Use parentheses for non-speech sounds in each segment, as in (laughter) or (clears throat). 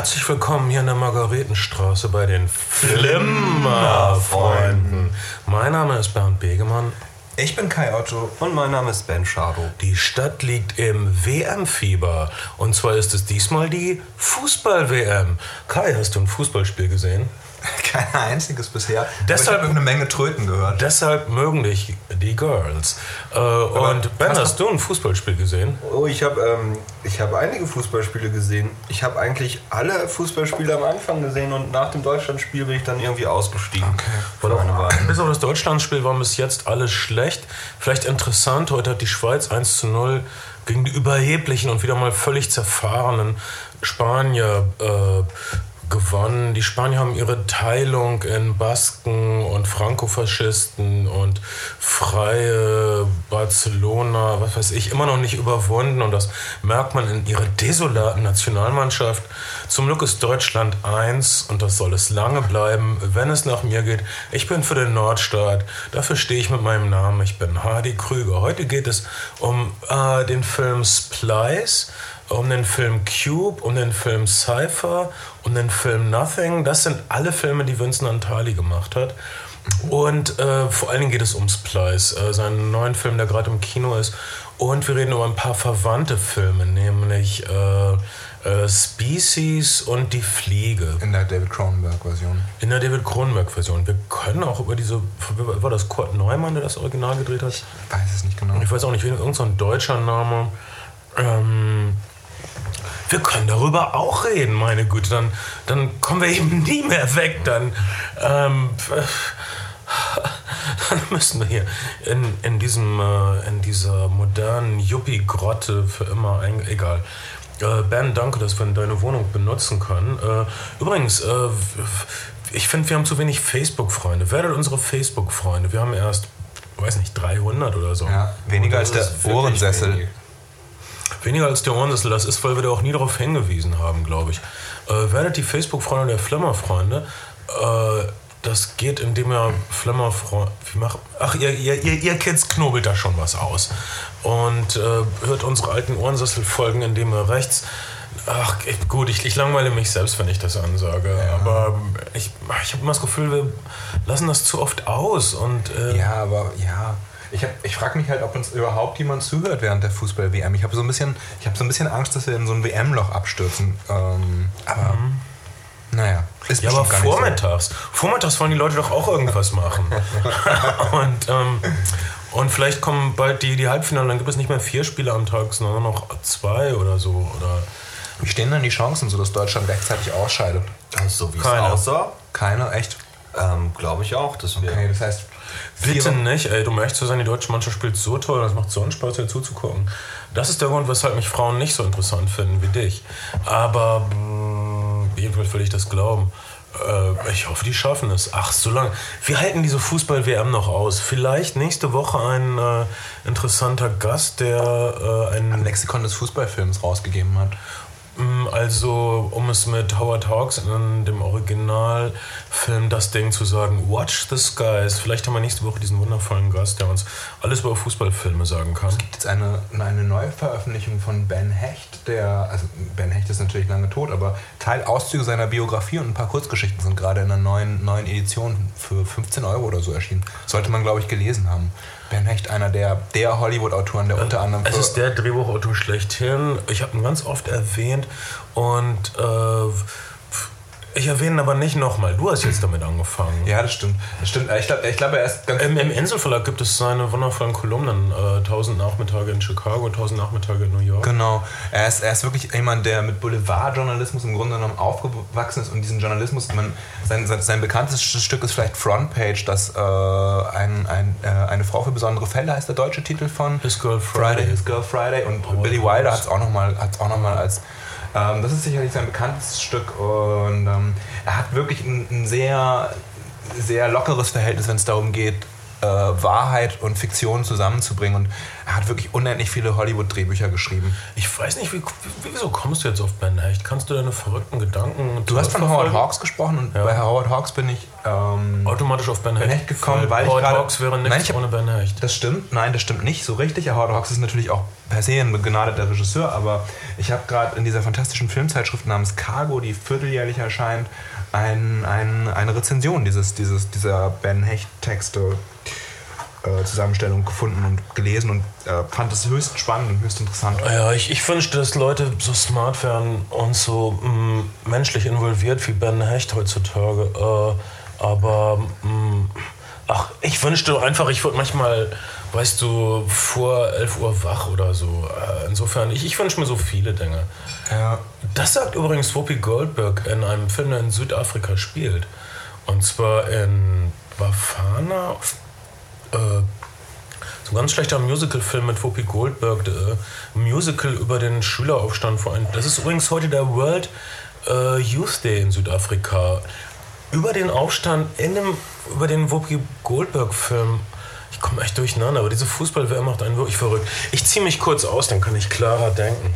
Herzlich willkommen hier in der Margaretenstraße bei den Flimmerfreunden. Mein Name ist Bernd Begemann. Ich bin Kai Otto. Und mein Name ist Ben Schado. Die Stadt liegt im WM-Fieber. Und zwar ist es diesmal die Fußball-WM. Kai, hast du ein Fußballspiel gesehen? (laughs) Kein einziges bisher. Deshalb- Aber ich habe eine Menge Tröten gehört. Deshalb mögen dich die Girls. Äh, und Ben, hast du ein Fußballspiel gesehen? Oh, ich habe ähm, ich hab einige Fußballspiele gesehen. Ich habe eigentlich alle Fußballspiele am Anfang gesehen und nach dem Deutschlandspiel bin ich dann irgendwie ausgestiegen. Auch, Weile. bis auf das Deutschlandspiel war bis jetzt alles schlecht. Vielleicht interessant, heute hat die Schweiz 1 zu 0 gegen die überheblichen und wieder mal völlig zerfahrenen Spanier äh, gewonnen. Die Spanier haben ihre Teilung in Basken und Frankofaschisten und freie Barcelona, was weiß ich, immer noch nicht überwunden. Und das merkt man in ihrer desolaten Nationalmannschaft. Zum Glück ist Deutschland eins und das soll es lange bleiben, wenn es nach mir geht. Ich bin für den Nordstaat. Dafür stehe ich mit meinem Namen. Ich bin Hardy Krüger. Heute geht es um äh, den Film Splice um den Film Cube, um den Film Cypher, um den Film Nothing. Das sind alle Filme, die Vincent Antali gemacht hat. Und äh, vor allen Dingen geht es um Splice, äh, seinen neuen Film, der gerade im Kino ist. Und wir reden über ein paar verwandte Filme, nämlich äh, äh, Species und Die Fliege. In der David Cronenberg-Version. In der David Cronenberg-Version. Wir können auch über diese. War das Kurt Neumann, der das Original gedreht hat? Weiß es nicht genau. Ich weiß auch nicht, irgendein so ein deutscher Name. Ähm, wir können darüber auch reden, meine Güte. Dann, dann kommen wir eben (laughs) nie mehr weg. Dann, ähm, (laughs) dann müssen wir hier in, in, diesem, äh, in dieser modernen Yuppie-Grotte für immer ein, egal. Äh, ben, danke, dass wir deine Wohnung benutzen können. Äh, übrigens, äh, ich finde, wir haben zu wenig Facebook-Freunde. Werdet unsere Facebook-Freunde. Wir haben erst, weiß nicht, 300 oder so. Ja, weniger als der Ohrensessel. wenig. Weniger als der Ohrensessel, das ist, weil wir da auch nie darauf hingewiesen haben, glaube ich. Äh, werdet die Facebook-Freunde der Flimmer-Freunde. Äh, das geht, indem ihr Flimmer-Freunde. Wie macht. Ach, ihr, ihr, ihr, ihr Kids knobelt da schon was aus. Und äh, hört unsere alten Ohrensessel-Folgen, indem ihr rechts. Ach, gut, ich, ich langweile mich selbst, wenn ich das ansage. Aber ich, ich habe immer das Gefühl, wir lassen das zu oft aus. Und, äh, Ja, aber ja. Ich, hab- ich frage mich halt, ob uns überhaupt jemand zuhört während der Fußball-WM. Ich habe so, ein bisschen- ich hab so ein bisschen Angst, dass wir in so ein WM-Loch abstürzen. Ähm, aber naja, ist Ja, aber nicht so. vormittags. Vormittags wollen die Leute doch auch irgendwas machen. (laughs) und, ähm, und vielleicht kommen bald die, die Halbfinale, dann gibt es nicht mehr vier Spiele am Tag, sondern noch zwei oder so. Oder Wie stehen denn die Chancen, so dass Deutschland rechtzeitig ausscheidet? Also, so wie es Keiner. aussah, Keine, echt? ähm, glaube ich auch, dass wir. Okay, das heißt. Bitte nicht, ey, ehrlich zu sein, die deutsche Mannschaft spielt so toll, das macht so einen Spaß, hier zuzugucken. Das ist der Grund, weshalb mich Frauen nicht so interessant finden wie dich. Aber mh, jedenfalls will ich das glauben. Äh, ich hoffe, die schaffen es. Ach, so lange. Wir halten diese Fußball-WM noch aus. Vielleicht nächste Woche ein äh, interessanter Gast, der äh, ein Lexikon des Fußballfilms rausgegeben hat. Mm, Also, um es mit Howard Hawks in dem Originalfilm das Ding zu sagen, Watch the Skies. Vielleicht haben wir nächste Woche diesen wundervollen Gast, der uns alles über Fußballfilme sagen kann. gibt jetzt eine, eine neue Veröffentlichung von Ben Hecht, der, also Ben Hecht ist natürlich lange tot, aber Teil Auszüge seiner Biografie und ein paar Kurzgeschichten sind gerade in einer neuen, neuen Edition für 15 Euro oder so erschienen. Sollte man, glaube ich, gelesen haben. Ben Hecht, einer der, der Hollywood-Autoren, der unter anderem Es ist der Drehbuchautor schlechthin. Ich habe ihn ganz oft erwähnt und äh, ich erwähne aber nicht nochmal. Du hast jetzt damit angefangen. Ja, das stimmt. Das stimmt. Ich glaube, ich glaub, er ist ganz Im, Im Inselverlag gibt es seine wundervollen Kolumnen. Äh, 1000 Nachmittage in Chicago, 1000 Nachmittage in New York. Genau. Er ist, er ist wirklich jemand, der mit Boulevardjournalismus im Grunde genommen aufgewachsen ist und diesen Journalismus, man, sein, sein, sein bekanntestes Stück ist vielleicht Frontpage, das äh, ein, ein, äh, eine Frau für besondere Fälle heißt der deutsche Titel von His Girl Friday. His Girl Friday und Oh, Billy. Wilder hat es auch nochmal auch noch mal als ähm, das ist sicherlich sein bekanntestes Stück und ähm, er hat wirklich ein, ein sehr sehr lockeres Verhältnis, wenn es darum geht, äh, Wahrheit und Fiktion zusammenzubringen. Und er hat wirklich unendlich viele Hollywood-Drehbücher geschrieben. Ich weiß nicht, wie, wieso kommst du jetzt auf Ben Hecht? Kannst du deine verrückten Gedanken. Du hast von Howard Hawks gesprochen und Ja. bei Howard Hawks bin ich. Ähm, automatisch auf Ben Hecht, Ben Hecht gekommen, weil ich Howard gerade- Hawks wäre Nein, nichts ich hab- ohne Ben Hecht. Das stimmt, nein, das stimmt nicht so richtig. Howard Hawks ist natürlich auch per se ein begnadeter Regisseur, aber ich habe gerade in dieser fantastischen Filmzeitschrift namens Cargo, die vierteljährlich erscheint, ein, ein, eine Rezension dieses, dieses, dieser Ben Hecht-Texte. äh, Zusammenstellung gefunden und gelesen und äh, fand es höchst spannend und höchst interessant. Ja, ich, ich wünschte, dass Leute so smart wären und so mh, menschlich involviert wie Ben Hecht heutzutage. Äh, aber mh, ach, ich wünschte einfach, ich würde manchmal, weißt du, vor 11 Uhr wach oder so. Äh, insofern, ich, ich wünsche mir so viele Dinge. Ja. Das sagt übrigens Whoopi Goldberg in einem Film, der in Südafrika spielt. Und zwar in Bafana. Äh, so ein ganz schlechter Musical-Film mit Whoopi Goldberg. Äh, Musical über den Schüleraufstand vor ein. Das ist übrigens heute der World äh, Youth Day in Südafrika. Über den Aufstand in dem, über den Whoopi Goldberg-Film. Ich komme echt durcheinander, aber diese Fußball-WM macht einen wirklich verrückt. Ich ziehe mich kurz aus, dann kann ich klarer denken.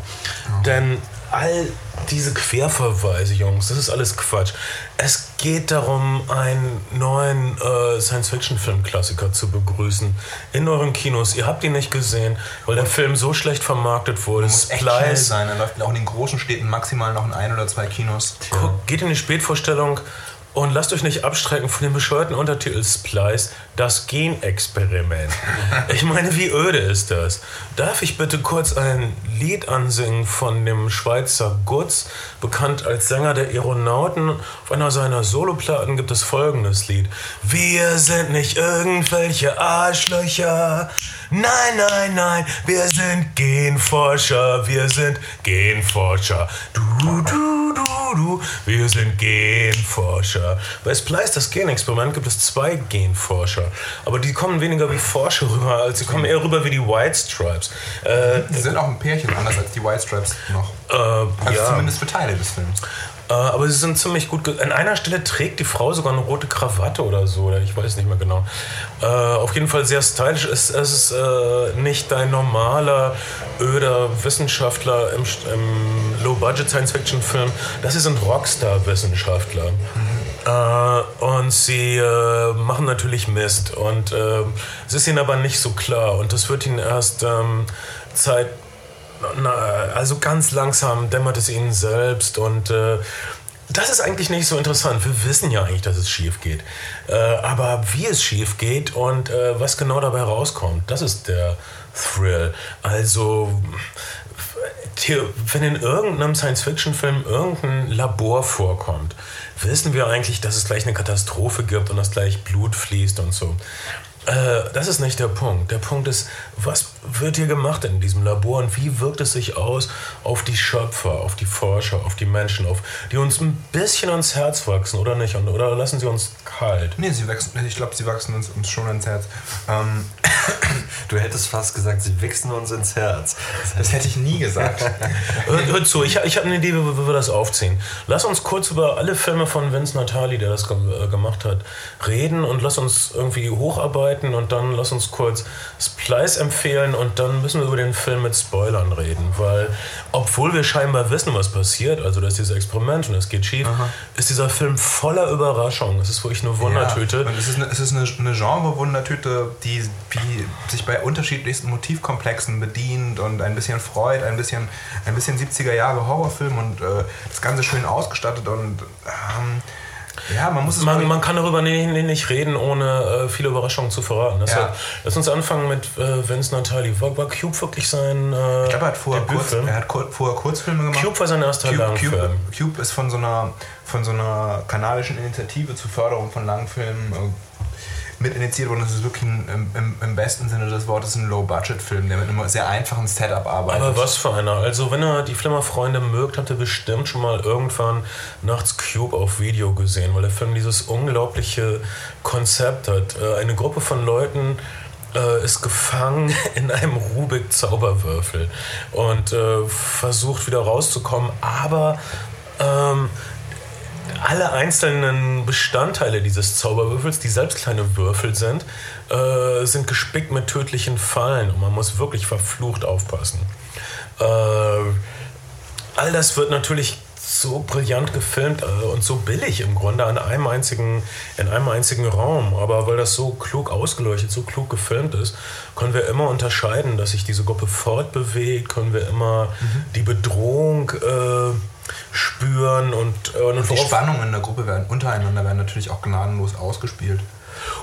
Denn all diese Querverweise, Jungs, das ist alles Quatsch. Es geht darum, einen neuen äh, Science-Fiction-Film-Klassiker zu begrüßen in euren Kinos. Ihr habt ihn nicht gesehen, weil der Film so schlecht vermarktet wurde. Muss echt schnell Splice, sein. Er läuft auch in den großen Städten maximal noch in ein oder zwei Kinos. Guckt, geht in die Spätvorstellung und lasst euch nicht abstrecken von dem bescheuerten Untertitel Splice, das Genexperiment. Ich meine, wie öde ist das? Darf ich bitte kurz ein Lied ansingen von dem Schweizer Gutz, bekannt als Sänger der Aeronauten? Auf einer seiner Soloplatten gibt es folgendes Lied. Wir sind nicht irgendwelche Arschlöcher. Nein, nein, nein, wir sind Genforscher, wir sind Genforscher. Du, du, du, wir sind Genforscher. Bei Splice, das Genexperiment, gibt es zwei Genforscher. Aber die kommen weniger wie Forscher rüber, als sie kommen eher rüber wie die White Stripes. Äh, Sie sind auch ein Pärchen, anders als die White Stripes noch. äh, Also ja. zumindest für Teile des Films. Äh, aber sie sind ziemlich gut. An einer Stelle trägt die Frau sogar eine rote Krawatte oder so. Oder ich weiß nicht mehr genau. Äh, auf jeden Fall sehr stylisch. Es, es ist äh, nicht dein normaler, öder Wissenschaftler im, im Low-Budget-Science-Fiction-Film. Das hier sind Rockstar-Wissenschaftler. Äh, und sie äh, machen natürlich Mist. Und äh, es ist ihnen aber nicht so klar. Und das wird ihnen erst ähm, Zeit na, also ganz langsam dämmert es ihnen selbst und äh, das ist eigentlich nicht so interessant. Wir wissen ja eigentlich, dass es schief geht. Äh, aber wie es schief geht und äh, was genau dabei rauskommt, das ist der Thrill. Also, wenn in irgendeinem Science-Fiction-Film irgendein Labor vorkommt, wissen wir eigentlich, dass es gleich eine Katastrophe gibt und dass gleich Blut fließt und so. Äh, das ist nicht der Punkt. Der Punkt ist, was wird hier gemacht in diesem Labor und wie wirkt es sich aus auf die Schöpfer, auf die Forscher, auf die Menschen, auf die uns ein bisschen ans Herz wachsen oder nicht? Und, oder lassen sie uns kalt? Nee, sie wachsen, ich glaube, sie wachsen uns, uns schon ans Herz. Ähm, (coughs) Du hättest fast gesagt, sie wichsen uns ins Herz. das hätte ich nie gesagt. (laughs) Hört, hört zu, ich, ich habe eine Idee, wie, wir- wie wir das aufziehen. Lass uns kurz über alle Filme von Vince Natali, der das äh, gemacht hat, reden und lass uns irgendwie hocharbeiten und dann lass uns kurz Splice empfehlen und dann müssen wir über den Film mit Spoilern reden, weil obwohl wir scheinbar wissen, was passiert, also das ist dieses Experiment und es geht schief, ist dieser Film voller Überraschungen. Es ist wirklich eine Wundertüte. Ja, und es ist eine, es ist eine, eine Genre-Wundertüte, die, die sich bei unterschiedlichsten Motivkomplexen bedient und ein bisschen Freud, ein bisschen, ein bisschen 70er Jahre Horrorfilm und äh, das Ganze schön ausgestattet und ähm, ja, man muss es Man, man kann darüber nicht, nicht reden, ohne äh, viele Überraschungen zu verraten. Ja. Deshalb, lass uns anfangen mit äh, Vince Natali. War, war Cube wirklich sein äh, ich glaube, er hat vorher, kurz, er hat vorher Kurzfilme gemacht. Cube war sein erster Cube, Langfilm. Cube, Cube ist von so, einer, von so einer kanadischen Initiative zur Förderung von Langfilmen äh, mit initiiert worden. Das ist wirklich ein, im, im, besten Sinne des Wortes ein Low-Budget-Film, der mit einem sehr einfachen Setup arbeitet. Aber was für einer. Also, wenn ihr die Flimmerfreunde mögt, habt ihr bestimmt schon mal irgendwann nachts Cube auf Video gesehen, weil der Film dieses unglaubliche Konzept hat. Äh, Eine Gruppe von Leuten äh, ist gefangen (laughs) in einem Rubik-Zauberwürfel und äh, versucht wieder rauszukommen, aber. Ähm, alle einzelnen Bestandteile dieses Zauberwürfels, die selbst kleine Würfel sind, äh, sind gespickt mit tödlichen Fallen und man muss wirklich verflucht aufpassen. Äh, all das wird natürlich so brillant gefilmt äh, und so billig im Grunde an einem einzigen, in einem einzigen Raum. Aber weil das so klug ausgeleuchtet, so klug gefilmt ist, können wir immer unterscheiden, dass sich diese Gruppe fortbewegt, können wir immer mhm. die Bedrohung äh, spüren und, äh, und die Spannungen in der Gruppe werden untereinander werden natürlich auch gnadenlos ausgespielt.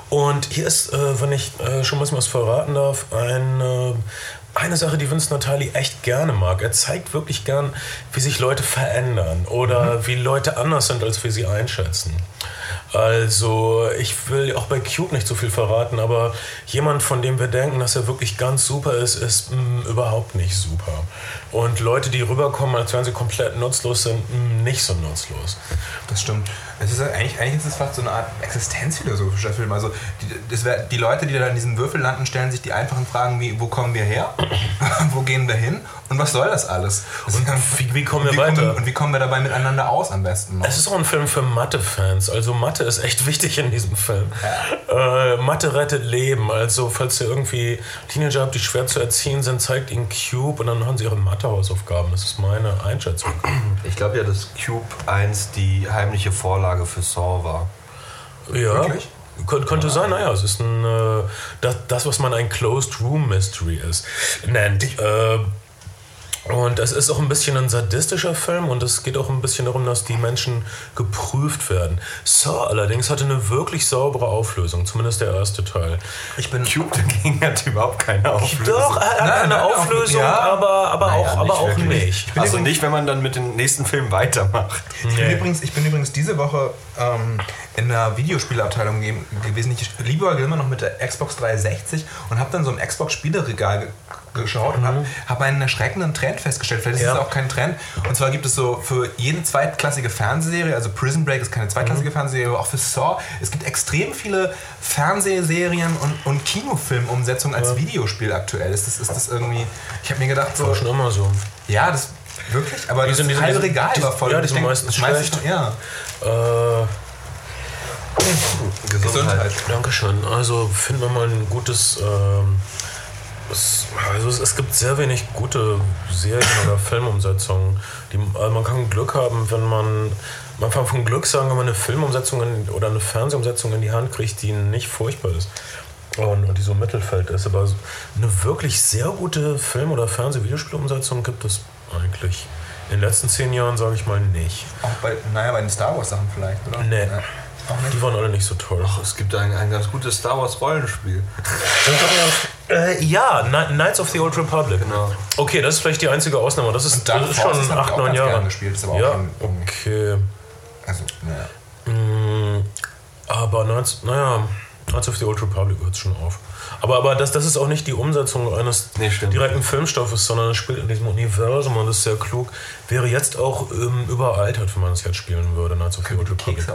Und hier ist, äh, wenn ich äh, schon was verraten darf, ein, äh, eine Sache, die Vince Natali echt gerne mag. Er zeigt wirklich gern, wie sich Leute verändern oder mhm. wie Leute anders sind, als wir sie einschätzen. Also ich will auch bei Cube nicht so viel verraten, aber jemand, von dem wir denken, dass er wirklich ganz super ist, ist mh, mm, überhaupt nicht super. Und Leute, die rüberkommen, als wären sie komplett nutzlos, sind mh, mm, nicht so nutzlos. Das stimmt. Es ist eigentlich, eigentlich ist es fast so eine Art existenzphilosophischer Film. Also die, wär, die Leute, die da in diesem Würfel landen, stellen sich die einfachen Fragen wie, wo kommen wir her? (laughs) wo gehen wir hin? Und was soll das alles? Und wie, wie kommen wir wie weiter? Kommen, und wie kommen wir dabei miteinander aus am besten? Noch? Es ist auch ein Film für Mathe-Fans. Also Mathe ist echt (laughs) wichtig in diesem Film. Ja. Äh, Mathe rettet Leben. Also falls ihr irgendwie Teenager habt, die schwer zu erziehen sind, zeigt ihnen Cube und dann machen sie ihre Mathe-Hausaufgaben. Das ist meine Einschätzung. (clears throat) Ich glaube ja, dass Cube 1 die heimliche Vorlage für Saw war. Ja. Wirklich? Kön könnte ja. sein, naja, es ist ein, äh, das, das, was man ein Closed Room Mystery ist, nennt. Äh, und es ist auch ein bisschen ein sadistischer Film und es geht auch ein bisschen darum, dass die Menschen geprüft werden. Saw allerdings hatte eine wirklich saubere Auflösung, zumindest der erste Teil. Ich bin Cube dagegen hat überhaupt keine Auflösung. Doch, er hat nein, eine nein, Auflösung, ja. aber, aber naja, auch, aber auch nicht. Also nicht, wenn man dann mit dem nächsten Film weitermacht. Ich, bin, übrigens, ich bin übrigens diese Woche ähm, in der Videospielabteilung gewesen. Ich liebe immer noch mit der Xbox 360 und habe dann so ein Xbox-Spieleregal geschaut mhm. und habe hab einen erschreckenden Trend festgestellt. Vielleicht ist es auch kein Trend. Und zwar gibt es so für jede zweitklassige Fernsehserie, also Prison Break ist keine zweitklassige mhm. Fernsehserie, aber auch für Saw, es gibt extrem viele Fernsehserien und, und Kinofilmumsetzungen als ja. Videospiel aktuell. Ist das, ist das irgendwie. Ich habe mir gedacht, so. Das war schon immer so. Ja, das wirklich, aber die das sind, halbe Regal war voll. Ja, die sind meistens schlecht. Ja. Äh, Gesundheit. Gesundheit. Dankeschön. Also finden wir mal ein gutes. Ähm, es, also es, es, gibt sehr wenig gute Serien oder Filmumsetzungen. Die, also man kann Glück haben, wenn man. Man kann von Glück sagen, wenn man eine Filmumsetzung in, oder eine Fernsehumsetzung in die Hand kriegt, die nicht furchtbar ist. Und, und die so im Mittelfeld ist. Aber eine wirklich sehr gute Film- oder Fernseh-Videospielumsetzung gibt es eigentlich. In den letzten zehn Jahren sage ich mal nicht. Auch bei, naja, bei den Star Wars-Sachen vielleicht, oder? Nee. Ja. Die waren alle nicht so toll. Ach, es gibt ein, ein ganz gutes Star Wars Rollenspiel. (laughs) äh, ja, Knights of the Old Republic. Genau. Okay, das ist vielleicht die einzige Ausnahme. Das ist, das ist schon 8, 9 Jahre. Gespielt, ist aber ja, okay. Also, naja. Mm, aber Knights, naja, Knights of the Old Republic hört schon auf. Aber, aber das, das ist auch nicht die Umsetzung eines nee, direkten Filmstoffes, sondern es spielt in diesem Universum und ist sehr klug. Wäre jetzt auch ähm, überaltert, wenn man es jetzt spielen würde, Knights of the Old Republic.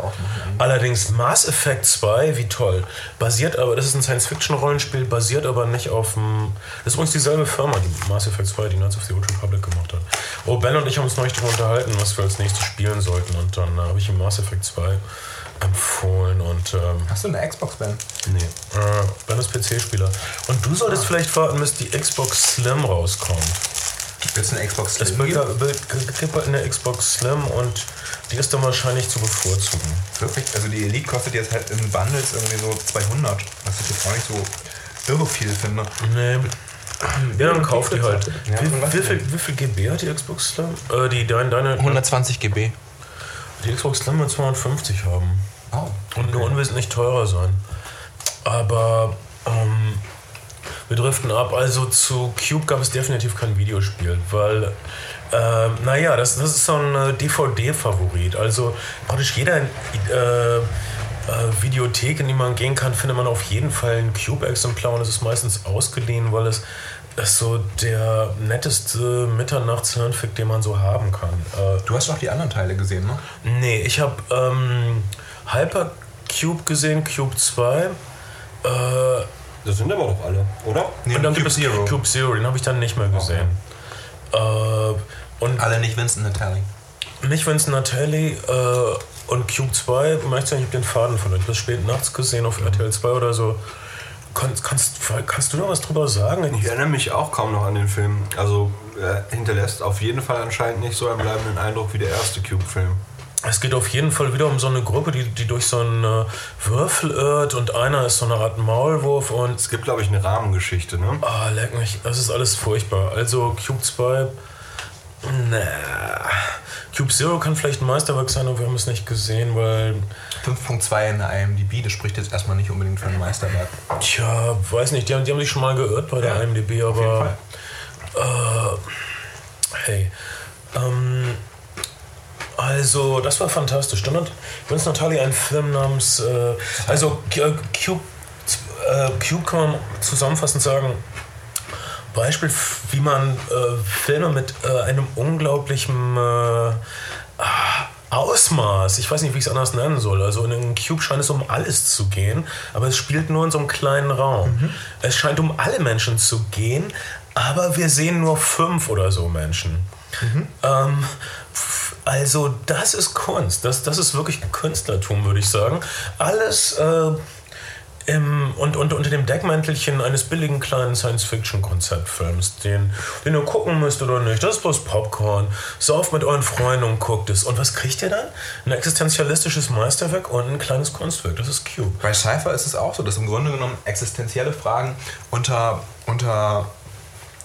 Allerdings Mass Effect 2, wie toll. Basiert aber, das ist ein Science-Fiction-Rollenspiel, basiert aber nicht auf dem. Das ist übrigens dieselbe Firma, die Mass Effect 2, die Knights of the Old Republic gemacht hat. Oh, Ben und ich haben uns neulich darüber unterhalten, was wir als nächstes spielen sollten. Und dann äh, habe ich ihm Mass Effect 2 empfohlen und. Ähm, Hast du eine Xbox, Ben? Nee. Äh, ben ist PC-Spieler. Und du solltest ah. vielleicht warten, bis die Xbox Slim rauskommt. Gibt es eine Xbox Slim? Es gibt bald eine Xbox Slim und die ist dann wahrscheinlich zu bevorzugen. Wirklich? Also die Elite kostet jetzt halt in Bundles irgendwie so 200, was ich jetzt auch nicht so irre viel finde. Nee. Ja, dann kauf die halt. Ja, wie, wie, viel, wie viel GB hat die Xbox Slim? Äh, die, deine, deine, 120 GB. Die Xbox Slim wird 250 haben. Oh, okay. Und nur unwesentlich teurer sein. Aber ähm, wir driften ab. Also zu Cube gab es definitiv kein Videospiel, weil, äh, naja, das, das ist so ein äh, DVD-Favorit. Also praktisch jeder äh, äh, Videothek, in die man gehen kann, findet man auf jeden Fall ein Cube-Exemplar und es ist meistens ausgeliehen, weil es ist so der netteste Mitternachtshirnfick, den man so haben kann. Äh, du hast doch die anderen Teile gesehen, ne? Nee, ich habe ähm, Hypercube gesehen, Cube 2. Äh, das sind aber doch alle, oder? Nee, und dann Cube gibt es Zero. Cube Zero, den habe ich dann nicht mehr gesehen. Okay. Äh, und alle nicht Vincent Natali. Nicht Vincent Natali. Äh, und Cube 2, möchte ich habe den Faden von euch bis spät nachts gesehen auf RTL 2 oder so. Kannst, kannst, kannst du noch was drüber sagen? Ich erinnere mich auch kaum noch an den Film. Also er hinterlässt auf jeden Fall anscheinend nicht so einen bleibenden Eindruck wie der erste Cube-Film. Es geht auf jeden Fall wieder um so eine Gruppe, die, die durch so einen äh, Würfel irrt und einer ist so eine Art Maulwurf und. Es gibt, glaube ich, eine Rahmengeschichte, ne? Ah, leck mich, das ist alles furchtbar. Also Cube 2. Na. Cube Zero kann vielleicht ein Meisterwerk sein, aber wir haben es nicht gesehen, weil. 5.2 in der IMDb, das spricht jetzt erstmal nicht unbedingt für ein Meisterwerk. Tja, weiß nicht, die haben, die haben sich schon mal geirrt bei der Ja, IMDb, aber. Äh, hey. Ähm, also, das war fantastisch. Dann hat Vince Natalie einen Film namens. Äh, also, Cube, äh, Cube kann man zusammenfassend sagen. Beispiel, wie man äh, Filme mit äh, einem unglaublichen äh, Ausmaß, ich weiß nicht, wie ich es anders nennen soll. Also in einem Cube scheint es um alles zu gehen, aber es spielt nur in so einem kleinen Raum. Es scheint um alle Menschen zu gehen, aber wir sehen nur fünf oder so Menschen. Ähm, f- also das ist Kunst, das, das ist wirklich Künstlertum, würde ich sagen. Alles äh, im, und, und unter dem Deckmäntelchen eines billigen kleinen Science-Fiction-Konzeptfilms, den, den ihr gucken müsst oder nicht. Das ist bloß Popcorn. Sauft mit euren Freunden und guckt es. Und was kriegt ihr dann? Ein existenzialistisches Meisterwerk und ein kleines Kunstwerk. Das ist Cube. Bei Cypher ist es auch so, dass im Grunde genommen existenzielle Fragen unter, unter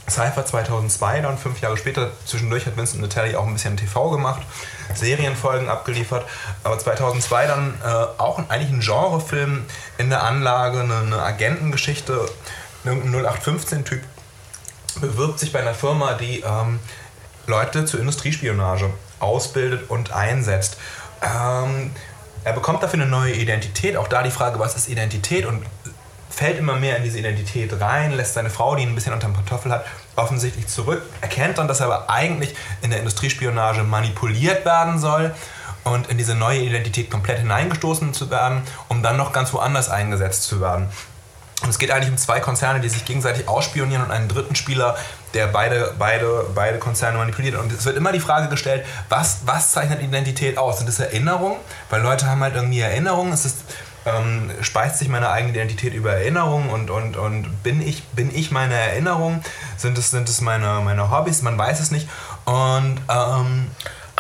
Cypher 2002, dann fünf Jahre später, zwischendurch hat Vincent Natali auch ein bisschen TV gemacht, Serienfolgen abgeliefert, aber 2002 dann äh, auch eigentlich ein Genrefilm in der Anlage, eine, eine Agentengeschichte, irgendein 0815-Typ bewirbt sich bei einer Firma, die ähm, Leute zur Industriespionage ausbildet und einsetzt. Ähm, er bekommt dafür eine neue Identität. Auch da die Frage, was ist Identität? Und fällt immer mehr in diese Identität rein, lässt seine Frau, die ihn ein bisschen unter dem Kartoffel hat, offensichtlich zurück, erkennt dann, dass er aber eigentlich in der Industriespionage manipuliert werden soll und in diese neue Identität komplett hineingestoßen zu werden, um dann noch ganz woanders eingesetzt zu werden. Und es geht eigentlich um zwei Konzerne, die sich gegenseitig ausspionieren und einen dritten Spieler, der beide, beide, beide Konzerne manipuliert. Und es wird immer die Frage gestellt, was, was zeichnet Identität aus? Sind es Erinnerungen? Weil Leute haben halt irgendwie Erinnerungen. Es ist, ähm, speist sich meine eigene Identität über Erinnerungen und, und, und bin, ich, bin ich meine Erinnerung? Sind es, sind es meine, meine Hobbys? Man weiß es nicht. Und ähm,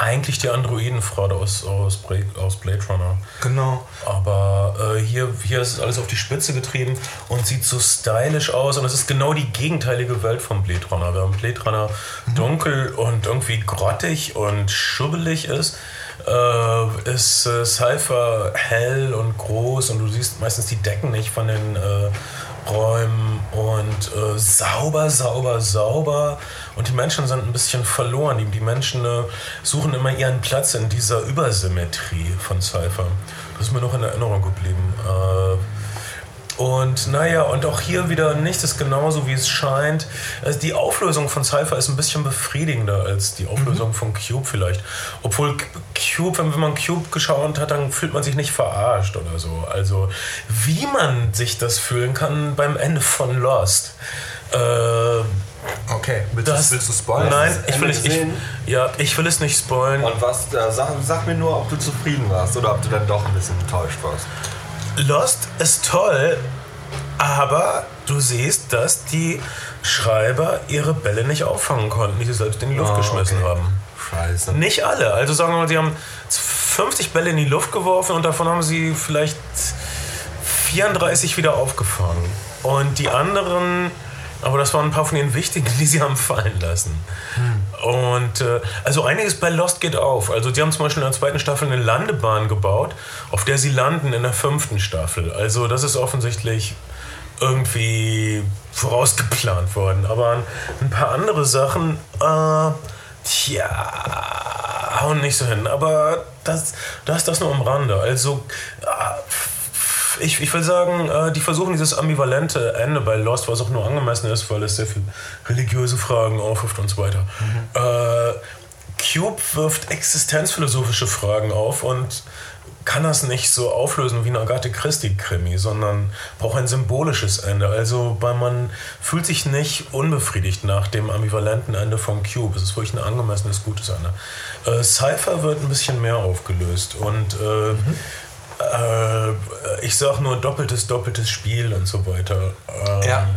Eigentlich die Androidenfrau aus, aus, Blade, aus Blade Runner. genau. Aber äh, hier, hier ist es alles auf die Spitze getrieben und sieht so stylisch aus. Und es ist genau die gegenteilige Welt von Blade Runner. Während Blade Runner dunkel und irgendwie grottig und schubbelig ist, äh, ist äh, Cypher hell und groß und du siehst meistens die Decken nicht von den äh, Räumen und äh, sauber, sauber, sauber. Und die Menschen sind ein bisschen verloren. Die, die Menschen äh, suchen immer ihren Platz in dieser Übersymmetrie von Cypher. Das ist mir noch in Erinnerung geblieben. Und naja, und auch hier wieder nichts ist genauso, wie es scheint. Also die Auflösung von Cypher ist ein bisschen befriedigender als die Auflösung von Cube vielleicht. Obwohl Cube, wenn man Cube geschaut hat, dann fühlt man sich nicht verarscht oder so. Also wie man sich das fühlen kann beim Ende von Lost. Äh, Okay. Willst, das, du, willst du spoilern? Nein, ich will, es, ich, ja, ich will es nicht spoilen. Und was, äh, sag, sag mir nur, ob du zufrieden warst oder ob du dann doch ein bisschen enttäuscht warst. Lost ist toll, aber du siehst, dass die Schreiber ihre Bälle nicht auffangen konnten, die sie selbst in die Luft Ah, geschmissen okay. haben. Scheiße. Nicht alle. Also sagen wir mal, sie haben 50 Bälle in die Luft geworfen und davon haben sie vielleicht 34 wieder aufgefangen. Und die anderen, aber das waren ein paar von den wichtigen, die sie haben fallen lassen. Und äh, also einiges bei Lost geht auf. Also die haben zum Beispiel in der zweiten Staffel eine Landebahn gebaut, auf der sie landen in der fünften Staffel. Also das ist offensichtlich irgendwie vorausgeplant worden. Aber ein paar andere Sachen, äh, tja, hauen nicht so hin. Aber das, das, das nur am Rande. Also äh, ich, ich will sagen, äh, die versuchen dieses ambivalente Ende bei Lost, was auch nur angemessen ist, weil es sehr viel religiöse Fragen aufwirft und so weiter, äh, Cube wirft existenzphilosophische Fragen auf und kann das nicht so auflösen wie ein Agathe Christie-Krimi, sondern braucht ein symbolisches Ende. Also weil man fühlt sich nicht unbefriedigt nach dem ambivalenten Ende vom Cube. Es ist wirklich ein angemessenes, gutes Ende. Äh, Cypher wird ein bisschen mehr aufgelöst und äh, mhm. Äh, ich sag nur doppeltes, doppeltes Spiel und so weiter. Ähm, ja.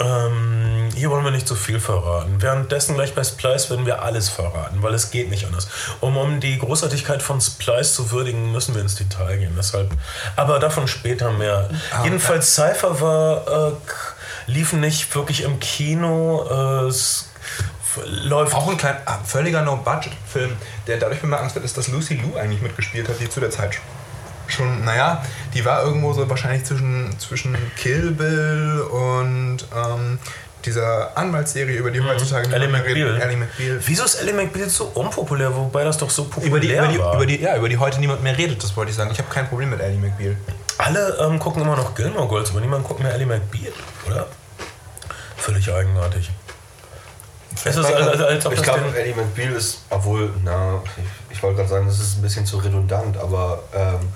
Ähm, hier wollen wir nicht so viel verraten. Währenddessen gleich bei Splice werden wir alles verraten, weil es geht nicht anders. Um, um die Großartigkeit von Splice zu würdigen, müssen wir ins Detail gehen. Deshalb, aber davon später mehr. Ah, Jedenfalls ja. Cypher war, äh, liefen nicht wirklich im Kino. Äh, es läuft. Auch ein kleiner, ah, völliger No-Budget-Film, der dadurch bemerkenswert ist, dass Lucy Liu eigentlich mitgespielt hat, die zu der Zeit schon schon, naja, die war irgendwo so wahrscheinlich zwischen, zwischen Kill Bill und ähm, dieser Anwaltsserie, über die mhm. heutzutage Ellie McBeal. Ellie McBeal. Wieso ist Ellie McBeal so unpopulär, wobei das doch so populär über die, über die, war? Über die, ja, über die heute niemand mehr redet, das wollte ich sagen. Ich habe kein Problem mit Ellie McBeal. Alle ähm, gucken immer noch Gilmore Girls, aber niemand guckt mehr Ellie McBeal, oder? Völlig eigenartig. Es ist, als, als, als ich glaube, Ellie McBeal ist, obwohl, na, ich, ich wollte gerade sagen, das ist ein bisschen zu redundant, aber ähm,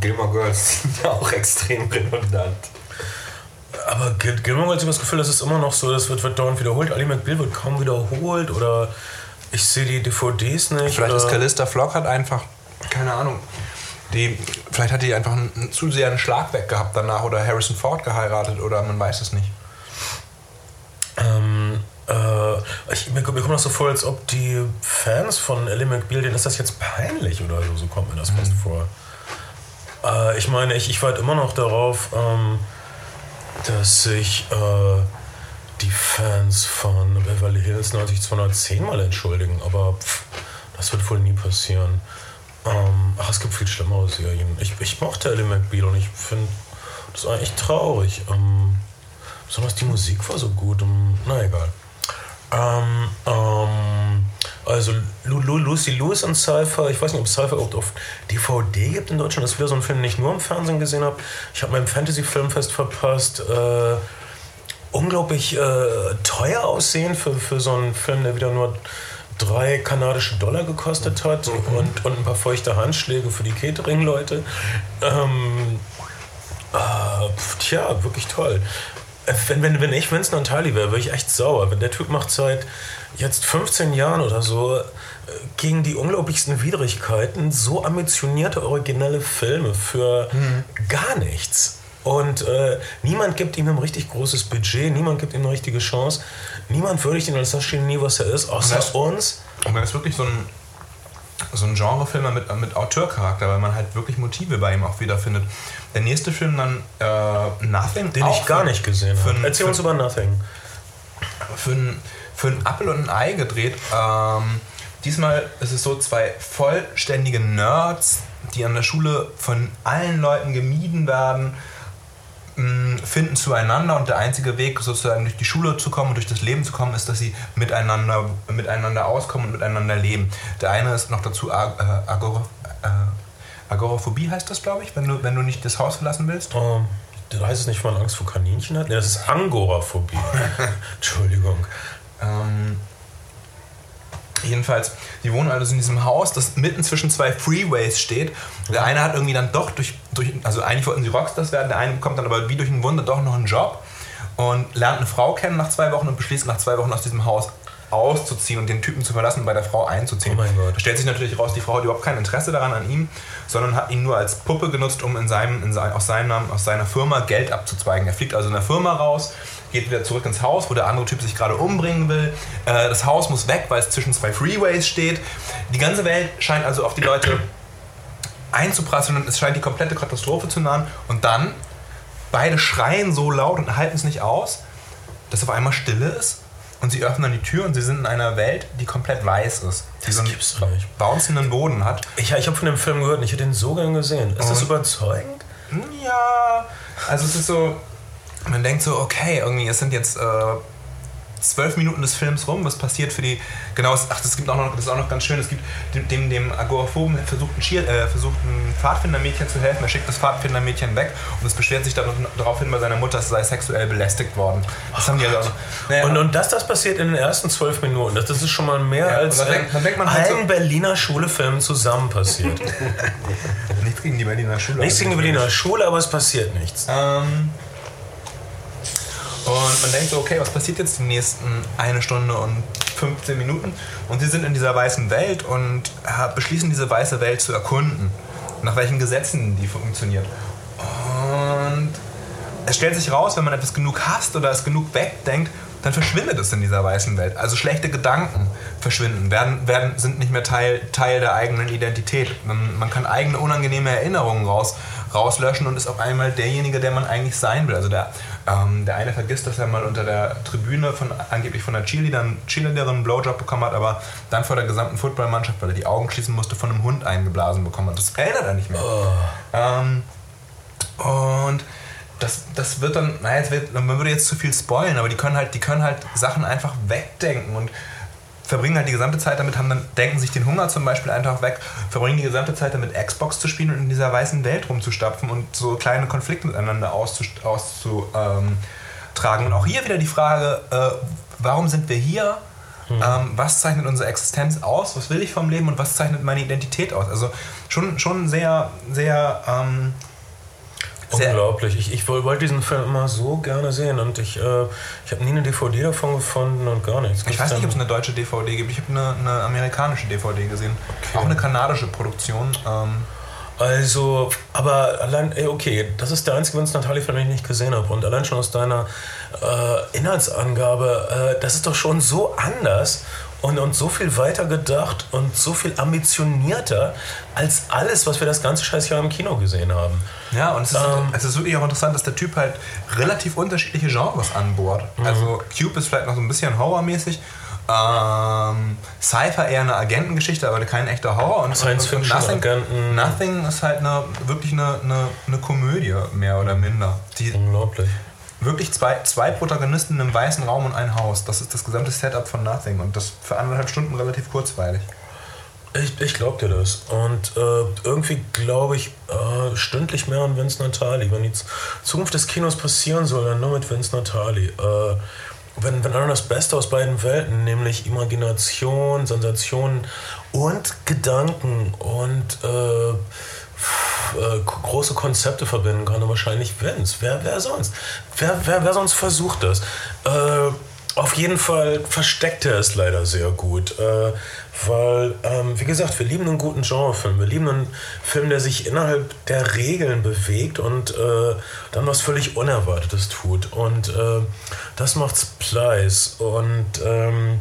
Gilmore Girls (laughs) sind ja auch extrem redundant. Aber Gilmore Girls, ich habe das Gefühl, das ist immer noch so, das wird, wird dauernd wiederholt. Ali McBeal wird kaum wiederholt oder ich sehe die DVDs nicht. Vielleicht ist Calista Flock hat einfach, keine Ahnung, die, vielleicht hat die einfach einen, einen, zu sehr einen Schlag weg gehabt danach oder Harrison Ford geheiratet oder man weiß es nicht. Ähm, äh, ich, mir, mir kommt das so vor, als ob die Fans von Ellie McBeal, denen ist das jetzt peinlich oder so, so kommt mir das mhm. fast vor. Äh, ich meine, ich, ich warte immer noch darauf, ähm, dass sich äh, die Fans von Beverly Hills 90210 mal entschuldigen, aber pff, das wird wohl nie passieren. Ähm, ach, es gibt viel schlimmere Serien. Ich, ich mochte Ellie McBeal und ich finde das eigentlich traurig. Ähm, besonders die Musik war so gut. Um, na egal. Ähm, ähm, also Lucy Lewis und Cypher, ich weiß nicht, ob es Cypher überhaupt auf DVD gibt in Deutschland. Das wieder so ein Film, den ich nur im Fernsehen gesehen habe. Ich habe meinen Fantasy-Filmfest verpasst. Äh, unglaublich äh, teuer aussehen für, für so einen Film, der wieder nur drei kanadische Dollar gekostet hat mhm. und, und ein paar feuchte Handschläge für die Catering-Leute. Ähm, äh, tja, wirklich toll. Wenn, wenn, wenn ich Vince Natali wäre, wäre ich echt sauer. Wenn der Typ macht seit jetzt 15 Jahren oder so äh, gegen die unglaublichsten Widrigkeiten so ambitionierte, originelle Filme für mhm. gar nichts. Und äh, niemand gibt ihm ein richtig großes Budget, niemand gibt ihm eine richtige Chance, niemand würdigt ihn als das Genie, was er ist, außer und das, uns. Und wenn es wirklich so ein, so ein Genrefilm mit, mit Auteurcharakter, weil man halt wirklich Motive bei ihm auch wiederfindet. Der nächste Film dann äh, Nothing. Den ich gar nicht gesehen habe. Erzähl uns über Nothing. Für ein für ein Apple und ein Ei gedreht. Ähm, diesmal ist es so zwei vollständige Nerds, die an der Schule von allen Leuten gemieden werden, finden zueinander und der einzige Weg, sozusagen durch die Schule zu kommen und durch das Leben zu kommen, ist, dass sie miteinander, miteinander auskommen und miteinander leben. Der eine ist noch dazu Ag äh, Agor äh, Agoraphobie heißt das, glaube ich, wenn du, wenn du nicht das Haus verlassen willst. Um, das heißt es nicht, wenn man Angst vor Kaninchen hat? Nee, das ist Angoraphobie. (laughs) Entschuldigung. Ähm, jedenfalls, die wohnen also in diesem Haus, das mitten zwischen zwei Freeways steht. Der eine hat irgendwie dann doch durch, durch also eigentlich wollten sie Rockstars werden, der eine bekommt dann aber wie durch ein Wunder doch noch einen Job und lernt eine Frau kennen nach zwei Wochen und beschließt nach zwei Wochen aus diesem Haus auszuziehen und den Typen zu verlassen und bei der Frau einzuziehen. Oh mein Gott. Da stellt sich natürlich raus, die Frau hat überhaupt kein Interesse daran an ihm, sondern hat ihn nur als Puppe genutzt, um in seinem, in sein, aus, seinem, aus seiner Firma Geld abzuzweigen. Er fliegt also in der Firma raus, geht wieder zurück ins Haus, wo der andere Typ sich gerade umbringen will. Äh, das Haus muss weg, weil es zwischen zwei Freeways steht. Die ganze Welt scheint also auf die Leute einzuprasseln und es scheint die komplette Katastrophe zu nahen. Und dann, beide schreien so laut und halten es nicht aus, dass auf einmal Stille ist. Und sie öffnen dann die Tür und sie sind in einer Welt, die komplett weiß ist. Die das so einen gibt's nicht. bouncenden Boden hat. Ich, ich habe von dem Film gehört und ich hätte ihn so gern gesehen. Ist und das überzeugend? Ja, also es ist so, man denkt so, okay, irgendwie, es sind jetzt äh, zwölf Minuten des Films rum. Was passiert für die. Genau, ach, das gibt auch noch, das ist auch noch ganz schön. Es gibt dem, dem, Agoraphoben versucht ein, Schier, äh, versucht ein Pfadfindermädchen zu helfen. Er schickt das Pfadfindermädchen weg und es beschwert sich darauf hin bei seiner Mutter, es sei sexuell belästigt worden. Das oh haben die also auch noch. Naja, und, und dass das passiert in den ersten zwölf Minuten, das, das ist schon mal mehr ja, als in denkt, denkt halt allen so Berliner Schulefilmen zusammen passiert. (laughs) nichts gegen die Berliner Schule. Nichts gegen die Berliner Schule, aber es passiert nichts. Ähm, und man denkt so, okay, was passiert jetzt die nächsten eine Stunde und 15 Minuten? Und sie sind in dieser weißen Welt und beschließen, diese weiße Welt zu erkunden. Nach welchen Gesetzen die funktioniert. Und es stellt sich raus, wenn man etwas genug hasst oder es genug wegdenkt, dann verschwindet es in dieser weißen Welt. Also schlechte Gedanken verschwinden, werden, werden, sind nicht mehr Teil, Teil der eigenen Identität. Man, man kann eigene unangenehme Erinnerungen raus, rauslöschen und ist auf einmal derjenige, der man eigentlich sein will. Also der, ähm, der eine vergisst, dass er mal unter der Tribüne von, angeblich von einer Cheerleaderin, Cheerleaderin einen Blowjob bekommen hat, aber dann vor der gesamten Footballmannschaft, weil er die Augen schließen musste, von einem Hund eingeblasen bekommen hat. Das erinnert er nicht mehr. Oh. Ähm, und das, das wird dann, naja, wird, man würde jetzt zu viel spoilen, aber die können halt, die können halt Sachen einfach wegdenken und verbringen halt die gesamte Zeit damit, haben dann, denken sich den Hunger zum Beispiel einfach weg, verbringen die gesamte Zeit damit, Xbox zu spielen und in dieser weißen Welt rumzustapfen und so kleine Konflikte miteinander auszutragen. Auszu, ähm, und auch hier wieder die Frage, äh, warum sind wir hier? Mhm. Ähm, was zeichnet unsere Existenz aus? Was will ich vom Leben und was zeichnet meine Identität aus? Also schon, schon sehr, sehr ähm, Unglaublich. Ich, ich wollte diesen Film immer so gerne sehen und ich, äh, ich habe nie eine DVD davon gefunden und gar nichts. Ich weiß nicht, ob es eine deutsche DVD gibt. Ich habe eine, eine, amerikanische DVD gesehen. Okay. Auch eine kanadische Produktion. Ähm also, aber allein, okay, das ist der einzige Vince Natali-Film, den ich nicht gesehen habe. Und allein schon aus deiner äh, Inhaltsangabe, äh, das ist doch schon so anders und, und so viel weiter gedacht und so viel ambitionierter als alles, was wir das ganze Scheißjahr im Kino gesehen haben. Ja, und es ist, ähm, es ist wirklich auch interessant, dass der Typ halt relativ unterschiedliche Genres anbohrt. Mhm. Also Cube ist vielleicht noch so ein bisschen horrormäßig. Ähm, Cypher eher eine Agentengeschichte, aber kein echter Horror. Und Science Fiction Nothing, Agenten. Nothing ist halt eine, wirklich eine, eine, eine Komödie, mehr oder minder. Die, Unglaublich wirklich zwei, zwei Protagonisten in einem weißen Raum und ein Haus. Das ist das gesamte Setup von Nothing und das für anderthalb Stunden relativ kurzweilig. Ich, ich glaube dir das. Und äh, irgendwie glaube ich äh, stündlich mehr an Vince Natali. Wenn die Zukunft des Kinos passieren soll, dann nur mit Vince Natali. Äh, wenn, wenn einer das Beste aus beiden Welten, nämlich Imagination, Sensation und Gedanken und äh, äh, große Konzepte verbinden kann, wahrscheinlich Vince. Wer, wer sonst? Wer, wer, wer sonst versucht das? Äh, auf jeden Fall versteckt er es leider sehr gut, äh, weil, ähm, wie gesagt, wir lieben einen guten Genrefilm. Wir lieben einen Film, der sich innerhalb der Regeln bewegt und äh, dann was völlig Unerwartetes tut. Und äh, das macht Splice. Und ähm,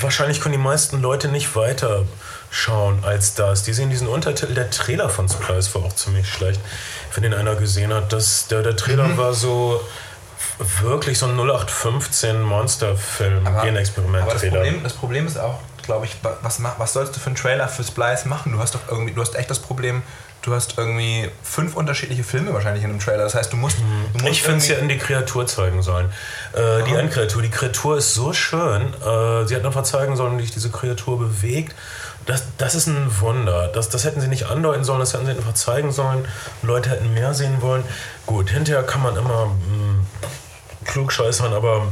wahrscheinlich können die meisten Leute nicht weiter schauen als das. Die sehen diesen Untertitel, der Trailer von Splice war auch ziemlich schlecht, wenn den einer gesehen hat. Das, der, der Trailer mhm. war so wirklich so ein 0815 Monsterfilm, Genexperiment-Trailer. Das Problem, das Problem ist auch, glaube ich, was, was sollst du für einen Trailer für Splice machen? Du hast doch irgendwie, du hast echt das Problem, du hast irgendwie fünf unterschiedliche Filme wahrscheinlich in einem Trailer. Das heißt, du musst. Mhm. Du musst ich finde, sie hätten die Kreatur zeigen sollen. Äh, die Endkreatur. Die Kreatur ist so schön. Äh, sie hätten einfach zeigen sollen, wie sich diese Kreatur bewegt. Das, das ist ein Wunder. Das, das hätten sie nicht andeuten sollen, das hätten sie einfach zeigen sollen. Leute hätten mehr sehen wollen. Gut, hinterher kann man immer mh, hm, klug scheißern, aber.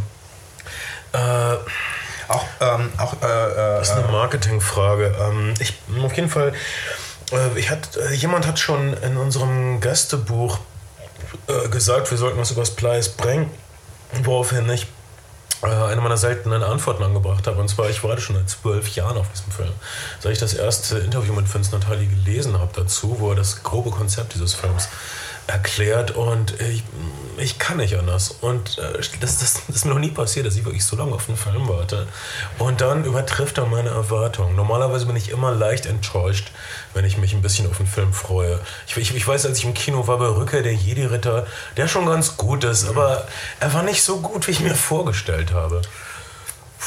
Äh, auch, ähm, auch äh, äh, das ist eine Marketingfrage. Ähm, ich, auf jeden Fall, äh, ich hat, äh, jemand hat schon in unserem Gästebuch äh, gesagt, wir sollten was über Splice bringen, woraufhin ich äh, eine meiner seltenen Antworten angebracht habe. Und zwar, ich warte schon seit zwölf Jahren auf diesem Film. Seit ich das erste Interview mit Vince Natali gelesen habe dazu, wo er das grobe Konzept dieses Films erklärt und ich, ich kann nicht anders. Und äh, das, das, das ist mir noch nie passiert, dass ich wirklich so lange auf einen Film warte. Und dann übertrifft er meine Erwartungen. Normalerweise bin ich immer leicht enttäuscht, wenn ich mich ein bisschen auf einen Film freue. Ich, ich, ich weiß, als ich im Kino war bei Rückkehr der Jedi-Ritter, der schon ganz gut ist, aber er war nicht so gut, wie ich mir vorgestellt habe.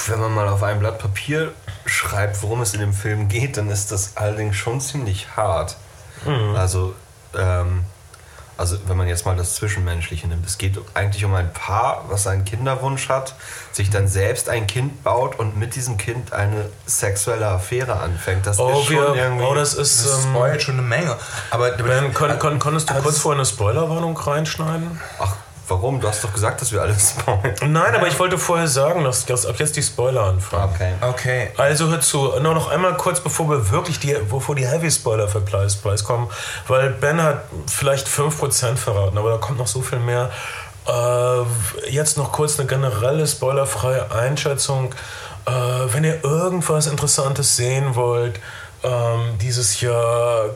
Wenn man mal auf einem Blatt Papier schreibt, worum es in dem Film geht, dann ist das allerdings schon ziemlich hart. Mhm. Also, ähm, also wenn man jetzt mal das Zwischenmenschliche nimmt, es geht eigentlich um ein Paar, was einen Kinderwunsch hat, sich dann selbst ein Kind baut und mit diesem Kind eine sexuelle Affäre anfängt. Das oh, ist schon wir, irgendwie. Oh, das ist. Das ähm, schon eine Menge. Aber ben, kon, kon, konntest du kurz vorher eine Spoilerwarnung reinschneiden? Ach, Warum? Du hast doch gesagt, dass wir alles spoilern. Nein, aber ich wollte vorher sagen, dass, dass ab jetzt die Spoiler anfangen. Okay. okay. Also hör zu, nur noch einmal kurz, bevor wir wirklich die, bevor die Heavy Spoiler für Price Price kommen, weil Ben hat vielleicht 5% verraten, aber da kommt noch so viel mehr. Äh, jetzt noch kurz eine generelle spoilerfreie Einschätzung. Äh, wenn ihr irgendwas Interessantes sehen wollt, ähm, dieses Jahr,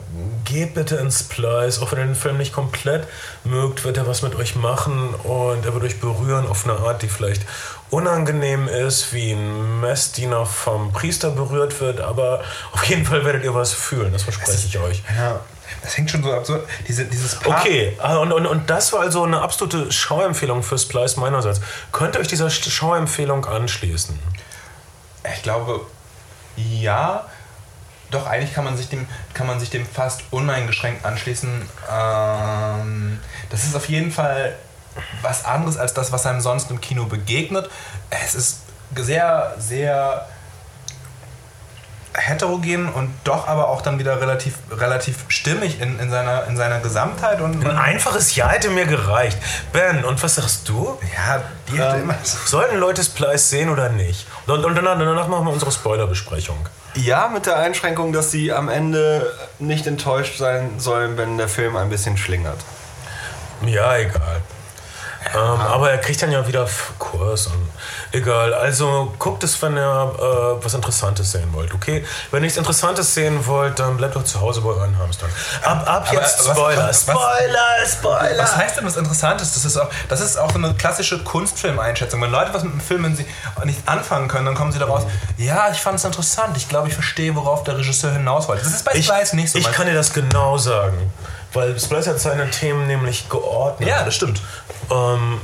geht bitte ins Splice, auch wenn ihr den Film nicht komplett mögt, wird er was mit euch machen und er wird euch berühren auf eine Art, die vielleicht unangenehm ist, wie ein Messdiener vom Priester berührt wird, aber auf jeden Fall werdet ihr was fühlen, das verspreche ich euch. Ja. Das hängt schon so absurd. Diese, dieses Paar okay, ah, und, und, und das war also eine absolute Schauempfehlung für Splice meinerseits. Könnt ihr euch dieser Schauempfehlung anschließen? Ich glaube, ja doch, eigentlich kann man sich dem, kann man sich dem fast uneingeschränkt anschließen. Ähm, das ist auf jeden Fall was anderes als das, was einem sonst im Kino begegnet. Es ist sehr, sehr heterogen und doch aber auch dann wieder relativ, relativ stimmig in, in, seiner, in seiner Gesamtheit. Und Ein einfaches Ja hätte mir gereicht. Ben, und was sagst du? Ja, die ähm, immer. Sollten Leute Splice sehen oder nicht? Und, und danach, danach machen wir unsere Spoilerbesprechung. Ja, mit der Einschränkung, dass sie am Ende nicht enttäuscht sein sollen, wenn der Film ein bisschen schlingert. Ja, egal. Ähm, aber er kriegt dann ja wieder Kurs und egal. Also guckt es, wenn ihr äh, was Interessantes sehen wollt, okay? Wenn ihr nichts Interessantes sehen wollt, dann bleibt doch zu Hause bei euren Hamstern. Ab, ab jetzt Spoiler, was, Spoiler, Spoiler. Was heißt denn was Interessantes? Das ist auch, das ist auch so eine klassische Kunstfilmeinschätzung. Wenn Leute was mit einem Film sie nicht anfangen können, dann kommen sie daraus, ja, ich fand es interessant. Ich glaube, ich verstehe, worauf der Regisseur hinaus wollte. Das ist bei Slice nicht so. Ich kann dir das genau sagen. Weil Splice hat seine Themen nämlich geordnet. Ja, das stimmt. Ähm,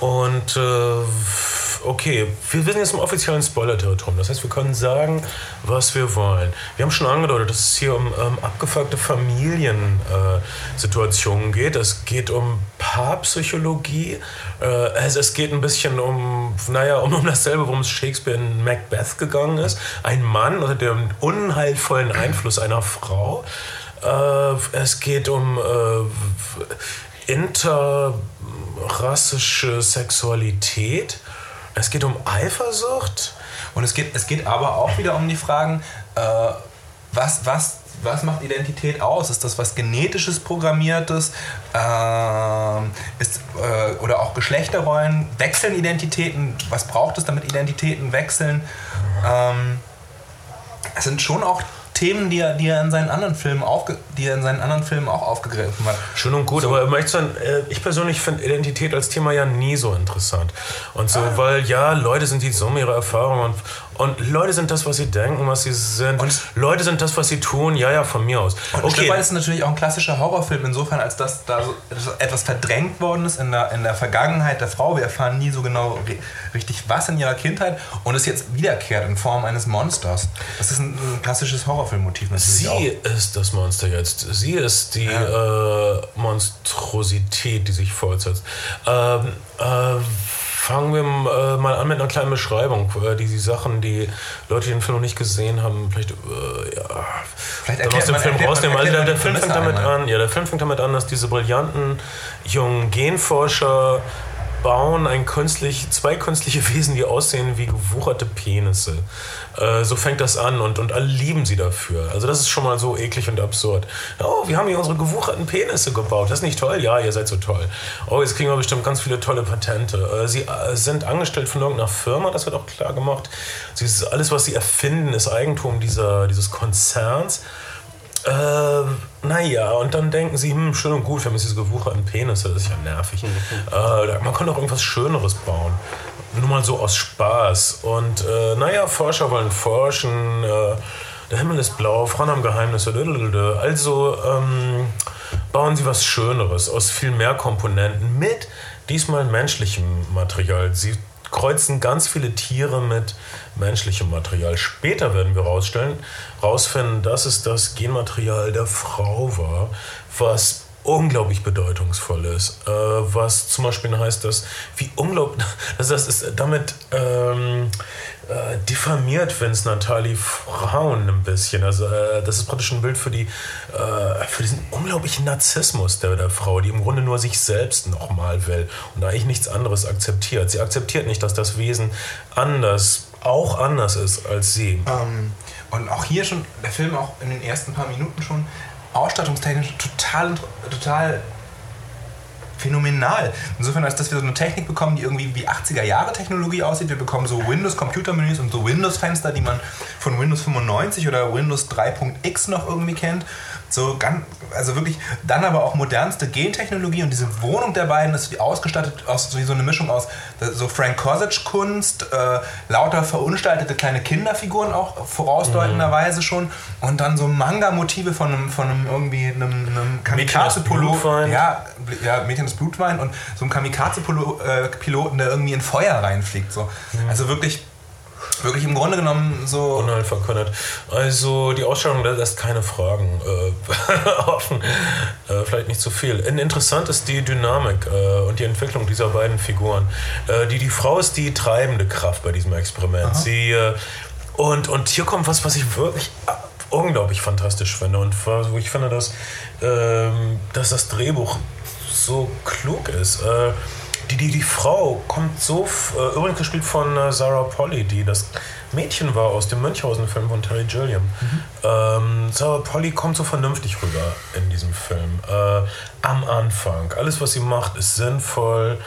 und äh, okay, wir sind jetzt im offiziellen Spoiler-Territorium. Das heißt, wir können sagen, was wir wollen. Wir haben schon angedeutet, dass es hier um ähm, abgefuckte Familiensituationen äh, geht. Es geht um Paarpsychologie. Äh, es, es, geht ein bisschen um, naja, um, um dasselbe, worum es Shakespeare in Macbeth gegangen ist. Ein Mann unter dem unheilvollen Einfluss einer Frau. Äh, es geht um äh, interrassische Sexualität. Es geht um Eifersucht. Und es geht, es geht aber auch wieder um die Fragen, äh, was, was, was macht Identität aus? Ist das was Genetisches, Programmiertes? Äh, ist, äh, oder auch Geschlechterrollen? Wechseln Identitäten? Was braucht es, damit Identitäten wechseln? Ähm, es sind schon auch Themen, die er, die er in seinen anderen Filmen aufge, die er in seinen anderen Filmen auch aufgegriffen hat. Schön und gut, so. aber äh, ich persönlich finde Identität als Thema ja nie so interessant. Und so, ah. weil ja, Leute sind die Summe ihrer Erfahrungen und, und Leute sind das, was sie denken, was sie sind. Und Leute sind das, was sie tun. Ja, ja, von mir aus. Und okay. ist natürlich auch ein klassischer Horrorfilm, insofern, als dass da so etwas verdrängt worden ist in der, in der Vergangenheit der Frau. Wir erfahren nie so genau richtig, was in ihrer Kindheit und es jetzt wiederkehrt in Form eines Monsters. Das ist ein, ein klassisches Horrorfilmmotiv natürlich. Sie auch. ist das Monster jetzt. Sie ist die ja. äh, Monstrosität, die sich fortsetzt. Ähm, äh, Fangen wir äh, mal an mit einer kleinen Beschreibung. Äh, die, die Sachen, die Leute, die den Film noch nicht gesehen haben, vielleicht, äh, ja, vielleicht aus dem Film rausnehmen. Also der, der Film fängt damit an, ja, der Film fängt damit an, dass diese brillanten jungen Genforscher bauen ein künstlich, zwei künstliche (laughs) Wesen, die aussehen wie gewucherte Penisse. Äh, so fängt das an und, und alle lieben sie dafür. Also das ist schon mal so eklig und absurd. Oh, wir haben hier unsere gewucherten Penisse gebaut. Das ist nicht toll? Ja, ihr seid so toll. Oh, jetzt kriegen wir bestimmt ganz viele tolle Patente. Äh, sie äh, sind angestellt von irgendeiner Firma, das wird auch klar gemacht. Sie, alles, was sie erfinden, ist Eigentum dieser, dieses Konzerns. Äh, naja, und dann denken sie, hm, schön und gut, wir haben jetzt diese gewucherten Penisse, das ist ja nervig. Mhm. Äh, man kann doch irgendwas Schöneres bauen. Nur mal so aus Spaß. Und äh, naja, Forscher wollen forschen, äh, der Himmel ist blau, Frauen haben Geheimnisse, also ähm, bauen sie was Schöneres aus viel mehr Komponenten mit diesmal menschlichem Material. Sie kreuzen ganz viele Tiere mit menschlichem Material. Später werden wir rausstellen, rausfinden, dass es das Genmaterial der Frau war, was unglaublich bedeutungsvoll ist. Äh, was zum Beispiel heißt, dass wie unglaublich, (laughs) also das ist damit ähm, äh, diffamiert Vince Natali Frauen ein bisschen. Also äh, das ist praktisch ein Bild für die äh, für diesen unglaublichen Narzissmus der, der Frau, die im Grunde nur sich selbst nochmal will und eigentlich nichts anderes akzeptiert. Sie akzeptiert nicht, dass das Wesen anders, auch anders ist als sie. Ähm, und auch hier schon, der Film auch in den ersten paar Minuten schon ausstattungstechnisch total, total phänomenal. Insofern, als dass wir so eine Technik bekommen, die irgendwie wie 80er Jahre Technologie aussieht. Wir bekommen so Windows Computermenüs und so Windows Fenster, die man von Windows 95 oder Windows 3.x noch irgendwie kennt. So ganz, also wirklich, dann aber auch modernste Gentechnologie und diese Wohnung der beiden ist ausgestattet aus wie so eine Mischung aus so Frank Kosich-Kunst, äh, lauter verunstaltete kleine Kinderfiguren auch vorausdeutenderweise schon und dann so Manga-Motive von einem, von einem irgendwie einem, einem Kamikaze-Piloten. Ja, ja, Mädchen des Blutwein und so einem Kamikaze-Piloten, der irgendwie in Feuer reinfliegt. So. Mhm. Also wirklich wirklich im Grunde genommen so. Unheilverkündet. Also die Ausstellung lässt keine Fragen äh, (laughs) offen. Äh, vielleicht nicht zu viel. Interessant ist die Dynamik äh, und die Entwicklung dieser beiden Figuren. Äh, die, die Frau ist die treibende Kraft bei diesem Experiment. Aha. Sie, äh, und, und hier kommt was, was ich wirklich unglaublich fantastisch finde und wo ich finde, dass, ähm, dass das Drehbuch so klug ist. Die, die, die Frau kommt so, äh, übrigens gespielt von äh, Sarah Polly, die das Mädchen war aus dem Münchhausen-Film von Terry Gilliam. Mhm. Ähm, Sarah Polly kommt so vernünftig rüber in diesem Film. Äh, am Anfang. Alles, was sie macht, ist sinnvoll,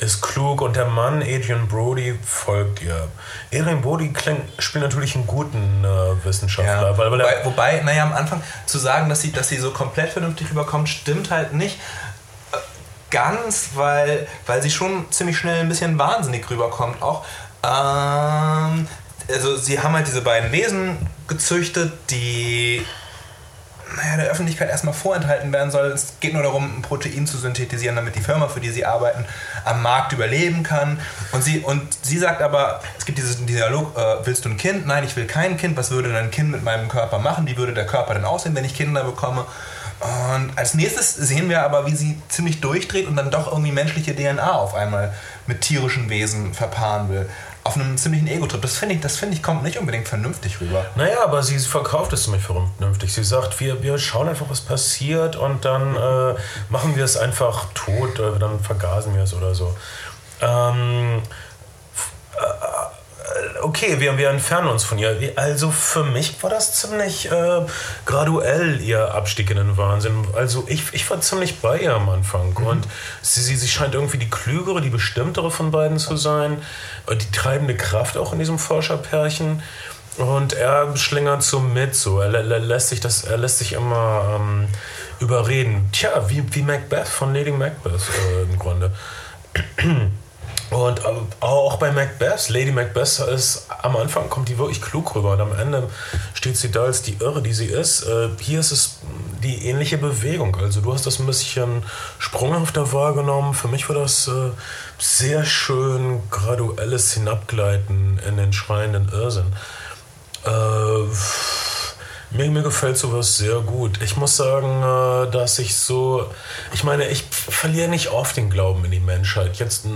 ist klug und der Mann, Adrian Brody, folgt ihr. Adrian Brody klingt, spielt natürlich einen guten äh, Wissenschaftler. Ja, weil, weil wobei, wobei, naja, am Anfang zu sagen, dass sie, dass sie so komplett vernünftig rüberkommt, stimmt halt nicht ganz, weil, weil sie schon ziemlich schnell ein bisschen wahnsinnig rüberkommt. Auch ähm, also sie haben halt diese beiden Wesen gezüchtet, die naja, der Öffentlichkeit erstmal vorenthalten werden soll. Es geht nur darum, ein Protein zu synthetisieren, damit die Firma, für die sie arbeiten, am Markt überleben kann. Und sie, und sie sagt aber, es gibt diesen Dialog, äh, willst du ein Kind? Nein, ich will kein Kind. Was würde ein Kind mit meinem Körper machen? Wie würde der Körper denn aussehen, wenn ich Kinder bekomme? Und als nächstes sehen wir aber, wie sie ziemlich durchdreht und dann doch irgendwie menschliche DNA auf einmal mit tierischen Wesen verpaaren will. Auf einem ziemlichen Ego-Trip. Das finde ich, find ich kommt nicht unbedingt vernünftig rüber. Naja, aber sie verkauft es ziemlich vernünftig. Sie sagt, wir, wir schauen einfach, was passiert und dann äh, machen wir es einfach tot, äh, dann vergasen wir es oder so. Ähm, okay, wir, wir entfernen uns von ihr. Also für mich war das ziemlich äh, graduell, ihr Abstieg in den Wahnsinn. Also ich, ich war ziemlich bei ihr am Anfang. Mhm. Und sie, sie, sie scheint irgendwie die klügere, die bestimmtere von beiden zu sein. Die treibende Kraft auch in diesem Forscherpärchen. Und er schlingert so mit, so. Er, er lässt sich das, er lässt sich immer ähm, überreden. Tja, wie, wie Macbeth von Lady Macbeth äh, im Grunde. (clears throat) Und ähm, auch bei Macbeth, Lady Macbeth ist am Anfang kommt die wirklich klug rüber und am Ende steht sie da als die Irre, die sie ist. Äh, hier ist es die ähnliche Bewegung. Also du hast das ein bisschen sprunghafter wahrgenommen. Für mich war das äh, sehr schön graduelles Hinabgleiten in den schreienden Irrsinn. Äh, mir, mir gefällt sowas sehr gut. Ich muss sagen, dass ich so. Ich meine, ich verliere nicht oft den Glauben in die Menschheit. Jetzt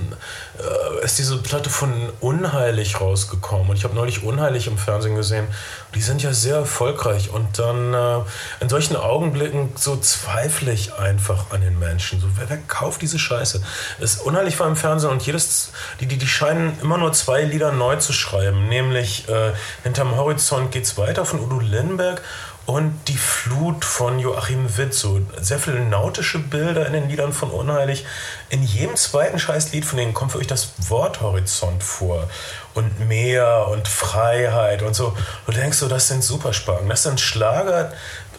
ist diese Platte von Unheilig rausgekommen und ich habe neulich Unheilig im Fernsehen gesehen. Die sind ja sehr erfolgreich und dann äh, in solchen Augenblicken so zweifle ich einfach an den Menschen. So, wer, wer kauft diese Scheiße? Es Unheilig war im Fernsehen und jedes. Die, die, die scheinen immer nur zwei Lieder neu zu schreiben, nämlich äh, Hinterm Horizont geht's weiter von Udo Lindenberg und die Flut von Joachim Witt. So sehr viele nautische Bilder in den Liedern von Unheilig. In jedem zweiten Scheißlied von denen kommt für euch das Wort Horizont vor. Und Meer und Freiheit und so. Du denkst so, das sind Supersparken. Das sind Schlager.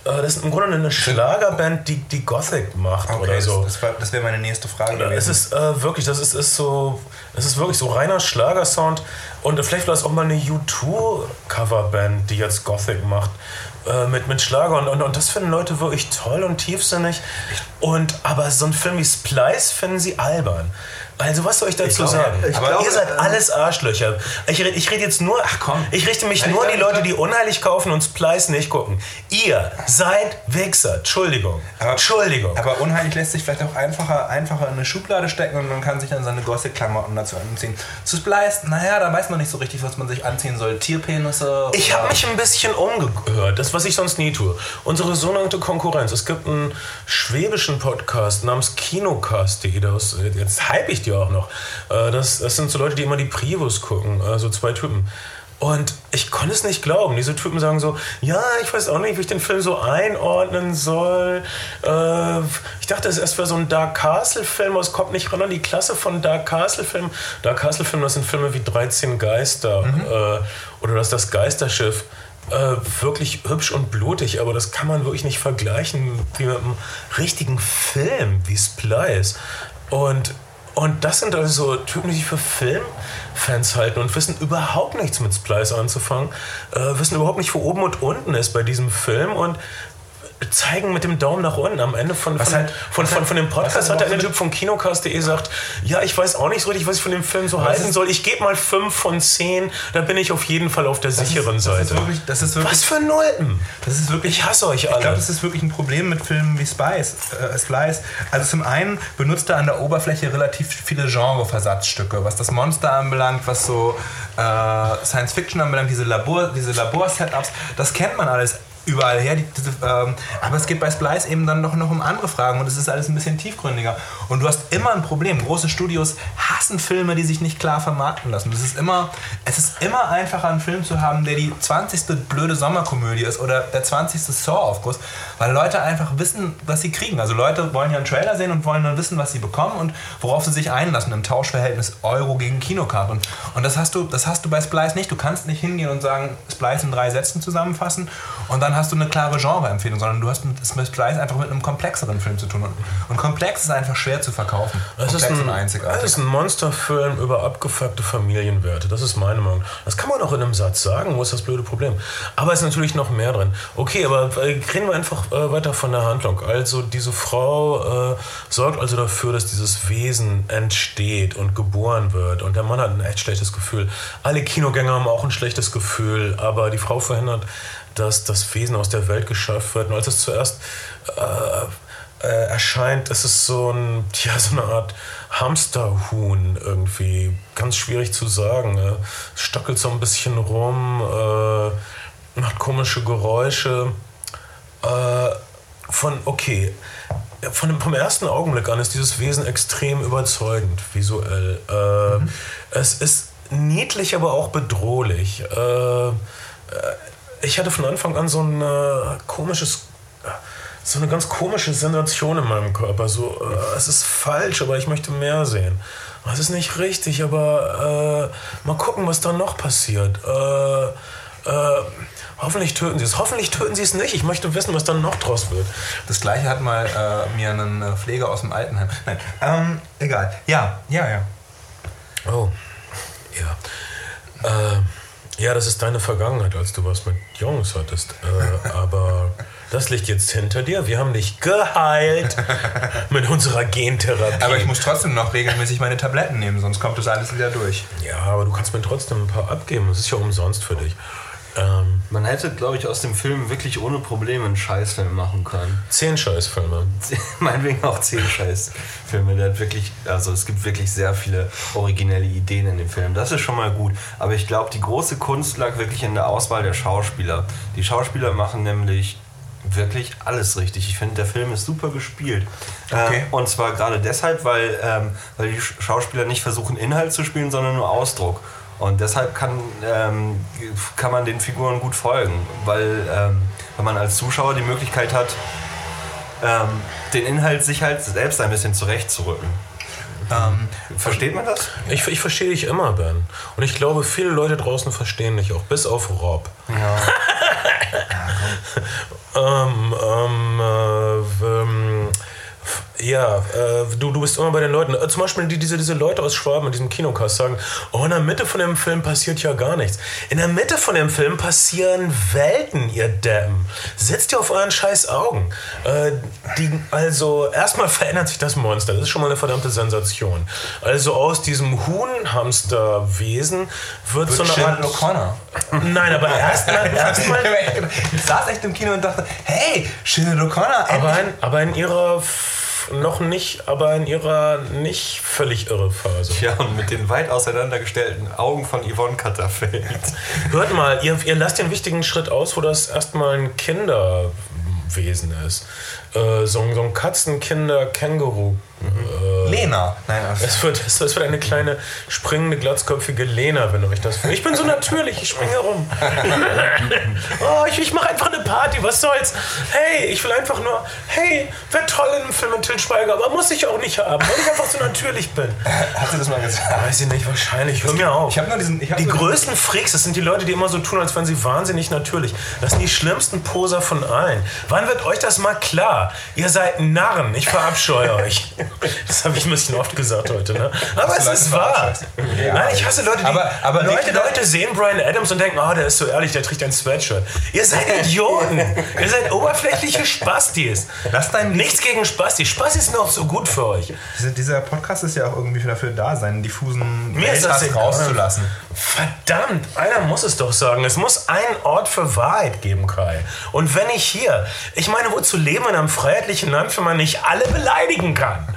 Äh, das ist im Grunde eine Schlagerband, die, die Gothic macht okay, oder so. Das, das wäre meine nächste Frage gewesen. Es ist äh, wirklich, das ist, ist so, es ist wirklich so reiner Schlagersound. Und vielleicht war das auch mal eine U2-Coverband, die jetzt Gothic macht. Äh, mit, mit Schlager und, und, und das finden Leute wirklich toll und tiefsinnig. Und, aber so ein Film wie Splice finden sie albern. Also was soll ich dazu ich sagen? Ich aber glaube, ihr seid alles Arschlöcher. Ich, ich rede jetzt nur, ach komm, ich richte mich nur an die Leute, die unheilig kaufen und Splice nicht gucken. Ihr seid Wichser. Entschuldigung. Aber, Entschuldigung. Aber unheilig lässt sich vielleicht auch einfacher, einfacher in eine Schublade stecken und man kann sich dann seine Gothic-Klamotten dazu anziehen. Zu Splice, naja, da weiß man nicht so richtig, was man sich anziehen soll. Tierpenisse. Ich habe mich ein bisschen umgehört, das was ich sonst nie tue. Unsere sogenannte Konkurrenz. Es gibt einen schwäbischen Podcast namens Kinocast.de. Jetzt hype ich die auch noch. Äh, das, das sind so Leute, die immer die Privos gucken. Also zwei Typen. Und ich konnte es nicht glauben. Diese Typen sagen so, ja, ich weiß auch nicht, wie ich den Film so einordnen soll. Äh, ich dachte, es ist erst für so ein Dark Castle-Film, aber es kommt nicht ran an die Klasse von Dark Castle-Filmen. Dark Castle-Filme, das sind Filme wie 13 Geister mhm. äh, oder das das Geisterschiff. Äh, wirklich hübsch und blutig, aber das kann man wirklich nicht vergleichen wie mit einem richtigen Film wie Splice. Und und das sind also Typen, die sich für Filmfans halten und wissen überhaupt nichts mit Splice anzufangen, äh, wissen überhaupt nicht, wo oben und unten ist bei diesem Film. Und zeigen mit dem Daumen nach unten. Am Ende von, von, halt, von, von, von, dem Podcast hat der eine Typ von Kinocast.de gesagt, ja, ich weiß auch nicht so richtig, was ich von dem Film so halten soll. Ich gebe mal 5 von 10, da bin ich auf jeden Fall auf der sicheren ist, Seite. Das ist wirklich, das ist wirklich, was für Nulpen? Das ist wirklich, ich hasse euch alle. Ich glaube, das ist wirklich ein Problem mit Filmen wie Spice, äh, Slice. Also zum einen benutzt er an der Oberfläche relativ viele Genre-Versatzstücke, was das Monster anbelangt, was so äh, Science Fiction anbelangt, diese Labor, diese Labor-Setups, das kennt man alles überall her. Die, diese, ähm, aber es geht bei Splice eben dann noch, noch um andere Fragen und es ist alles ein bisschen tiefgründiger. Und du hast immer ein Problem. Große Studios hassen Filme, die sich nicht klar vermarkten lassen. Es ist immer, es ist immer einfacher, einen Film zu haben, der die 20. blöde Sommerkomödie ist oder der 20. Saw-Aufguss, weil Leute einfach wissen, was sie kriegen. Also Leute wollen ja einen Trailer sehen und wollen dann wissen, was sie bekommen und worauf sie sich einlassen im Tauschverhältnis Euro gegen Kinocard. Und, und das, hast du, das hast du bei Splice nicht. Du kannst nicht hingehen und sagen, Splice in drei Sätzen zusammenfassen und dann hast du eine klare Genreempfehlung, sondern du hast mit Splice einfach mit einem komplexeren Film zu tun. Und komplex ist einfach schwer zu verkaufen. Es ist, ein, einzigartig. es ist ein Monsterfilm über abgefuckte Familienwerte. Das ist meine Meinung. Das kann man auch in einem Satz sagen. Wo ist das blöde Problem? Aber es ist natürlich noch mehr drin. Okay, aber äh, reden wir einfach äh, weiter von der Handlung. Also diese Frau äh, sorgt also dafür, dass dieses Wesen entsteht und geboren wird. Und der Mann hat ein echt schlechtes Gefühl. Alle Kinogänger haben auch ein schlechtes Gefühl, aber die Frau verhindert dass das Wesen aus der Welt geschafft wird. Und als es zuerst äh, äh, erscheint, ist es so, ein, ja, so eine Art Hamsterhuhn irgendwie. Ganz schwierig zu sagen. Ne? Stockelt so ein bisschen rum, äh, macht komische Geräusche. Äh, von, okay, von dem, vom ersten Augenblick an ist dieses Wesen extrem überzeugend visuell. Äh, mhm. Es ist niedlich, aber auch bedrohlich. Äh, ich hatte von Anfang an so ein äh, komisches, so eine ganz komische Sensation in meinem Körper. So, äh, es ist falsch, aber ich möchte mehr sehen. Es ist nicht richtig, aber äh, mal gucken, was da noch passiert. Äh, äh, hoffentlich töten sie es. Hoffentlich töten sie es nicht. Ich möchte wissen, was dann noch draus wird. Das gleiche hat mal äh, mir ein Pfleger aus dem Altenheim. Nein, ähm, egal. Ja, ja, ja. Oh, ja. Äh, ja, das ist deine Vergangenheit, als du was mit Jungs hattest. Äh, (laughs) aber das liegt jetzt hinter dir. Wir haben dich geheilt (laughs) mit unserer Gentherapie. Aber ich muss trotzdem noch regelmäßig meine Tabletten nehmen, sonst kommt das alles wieder durch. Ja, aber du kannst mir trotzdem ein paar abgeben. Das ist ja umsonst für dich. Ähm, Man hätte, glaube ich, aus dem Film wirklich ohne Probleme einen Scheißfilm machen können. (laughs) Zehn Scheißfilme. (laughs) Meinetwegen auch zehn Scheißfilme. Der hat wirklich, also es gibt wirklich sehr viele originelle Ideen in dem Film. Das ist schon mal gut. Aber ich glaube, die große Kunst lag wirklich in der Auswahl der Schauspieler. Die Schauspieler machen nämlich wirklich alles richtig. Ich finde, der Film ist super gespielt. Okay. Äh, und zwar gerade deshalb, weil, ähm, weil die Schauspieler nicht versuchen, Inhalt zu spielen, sondern nur Ausdruck. Und deshalb kann, ähm, kann man den Figuren gut folgen, weil ähm, wenn man als Zuschauer die Möglichkeit hat, ähm, den Inhalt sich halt selbst ein bisschen zurechtzurücken. Ähm, Versteht man das? Ich, ich verstehe dich immer, Ben. Und ich glaube, viele Leute draußen verstehen dich auch, bis auf Rob. Ja. ja (laughs) ähm, ähm, äh, ähm, Ja, äh, du, du bist immer bei den Leuten. Äh, zum Beispiel die, diese, diese Leute aus Schwaben in diesem Kinocast sagen, oh, in der Mitte von dem Film passiert ja gar nichts. In der Mitte von dem Film passieren Welten, ihr Deppen. Setzt ihr auf euren scheiß Augen. Äh, die, also, erstmal verändert sich das Monster. Das ist schon mal eine verdammte Sensation. Also aus diesem Huhn-Hamster-Wesen wird, wird so eine Art... O'Connor. Nein, aber erstmal... Erst (laughs) ich saß echt im Kino und dachte, hey, Shinnet O'Connor, aber in, aber in ihrer noch nicht, aber in ihrer nicht völlig irre Phase. Ja, und mit den weit auseinandergestellten Augen von Yvonne Katterfeld. (laughs) Hört mal, ihr, ihr lasst den wichtigen Schritt aus, wo das erstmal ein Kinderwesen ist. Äh, so, so ein Katzenkinder-Känguru äh, Lena. Nein, also es, wird, es wird eine kleine springende, glatzköpfige Lena, wenn euch das. Ich bin so natürlich, ich springe rum. (laughs) oh, ich, ich mache einfach eine Party, was soll's? Hey, ich will einfach nur, hey, wäre toll in einem Film mit Til Schweiger, aber muss ich auch nicht haben, weil ich einfach so natürlich bin. Hast du das mal gesagt? Weiß ich nicht, wahrscheinlich. Hör mir auf. Ich nur diesen, ich die größten Freaks, das sind die Leute, die immer so tun, als wären sie wahnsinnig natürlich. Das sind die schlimmsten Poser von allen. Wann wird euch das mal klar? Ihr seid Narren, ich verabscheue euch. (laughs) (laughs) Das habe ich ein bisschen oft gesagt heute, ne? Aber es ist wahr. Ja, Nein, ich hasse Leute, die aber, aber Leute, Leute sehen Brian Adams und denken, oh, der ist so ehrlich, der trägt ein Sweatshirt. Ihr seid (laughs) Idioten. Ihr seid oberflächliche Spastis. Lasst dein Nichts gegen Spastis. Spastis sind auch so gut für euch. Dieser Podcast ist ja auch irgendwie dafür da, seinen diffusen Mir ist das rauszulassen. Verdammt, einer muss es doch sagen. Es muss einen Ort für Wahrheit geben, Kai. Und wenn ich hier, ich meine, wozu leben in einem freiheitlichen Land, wenn man nicht alle beleidigen kann?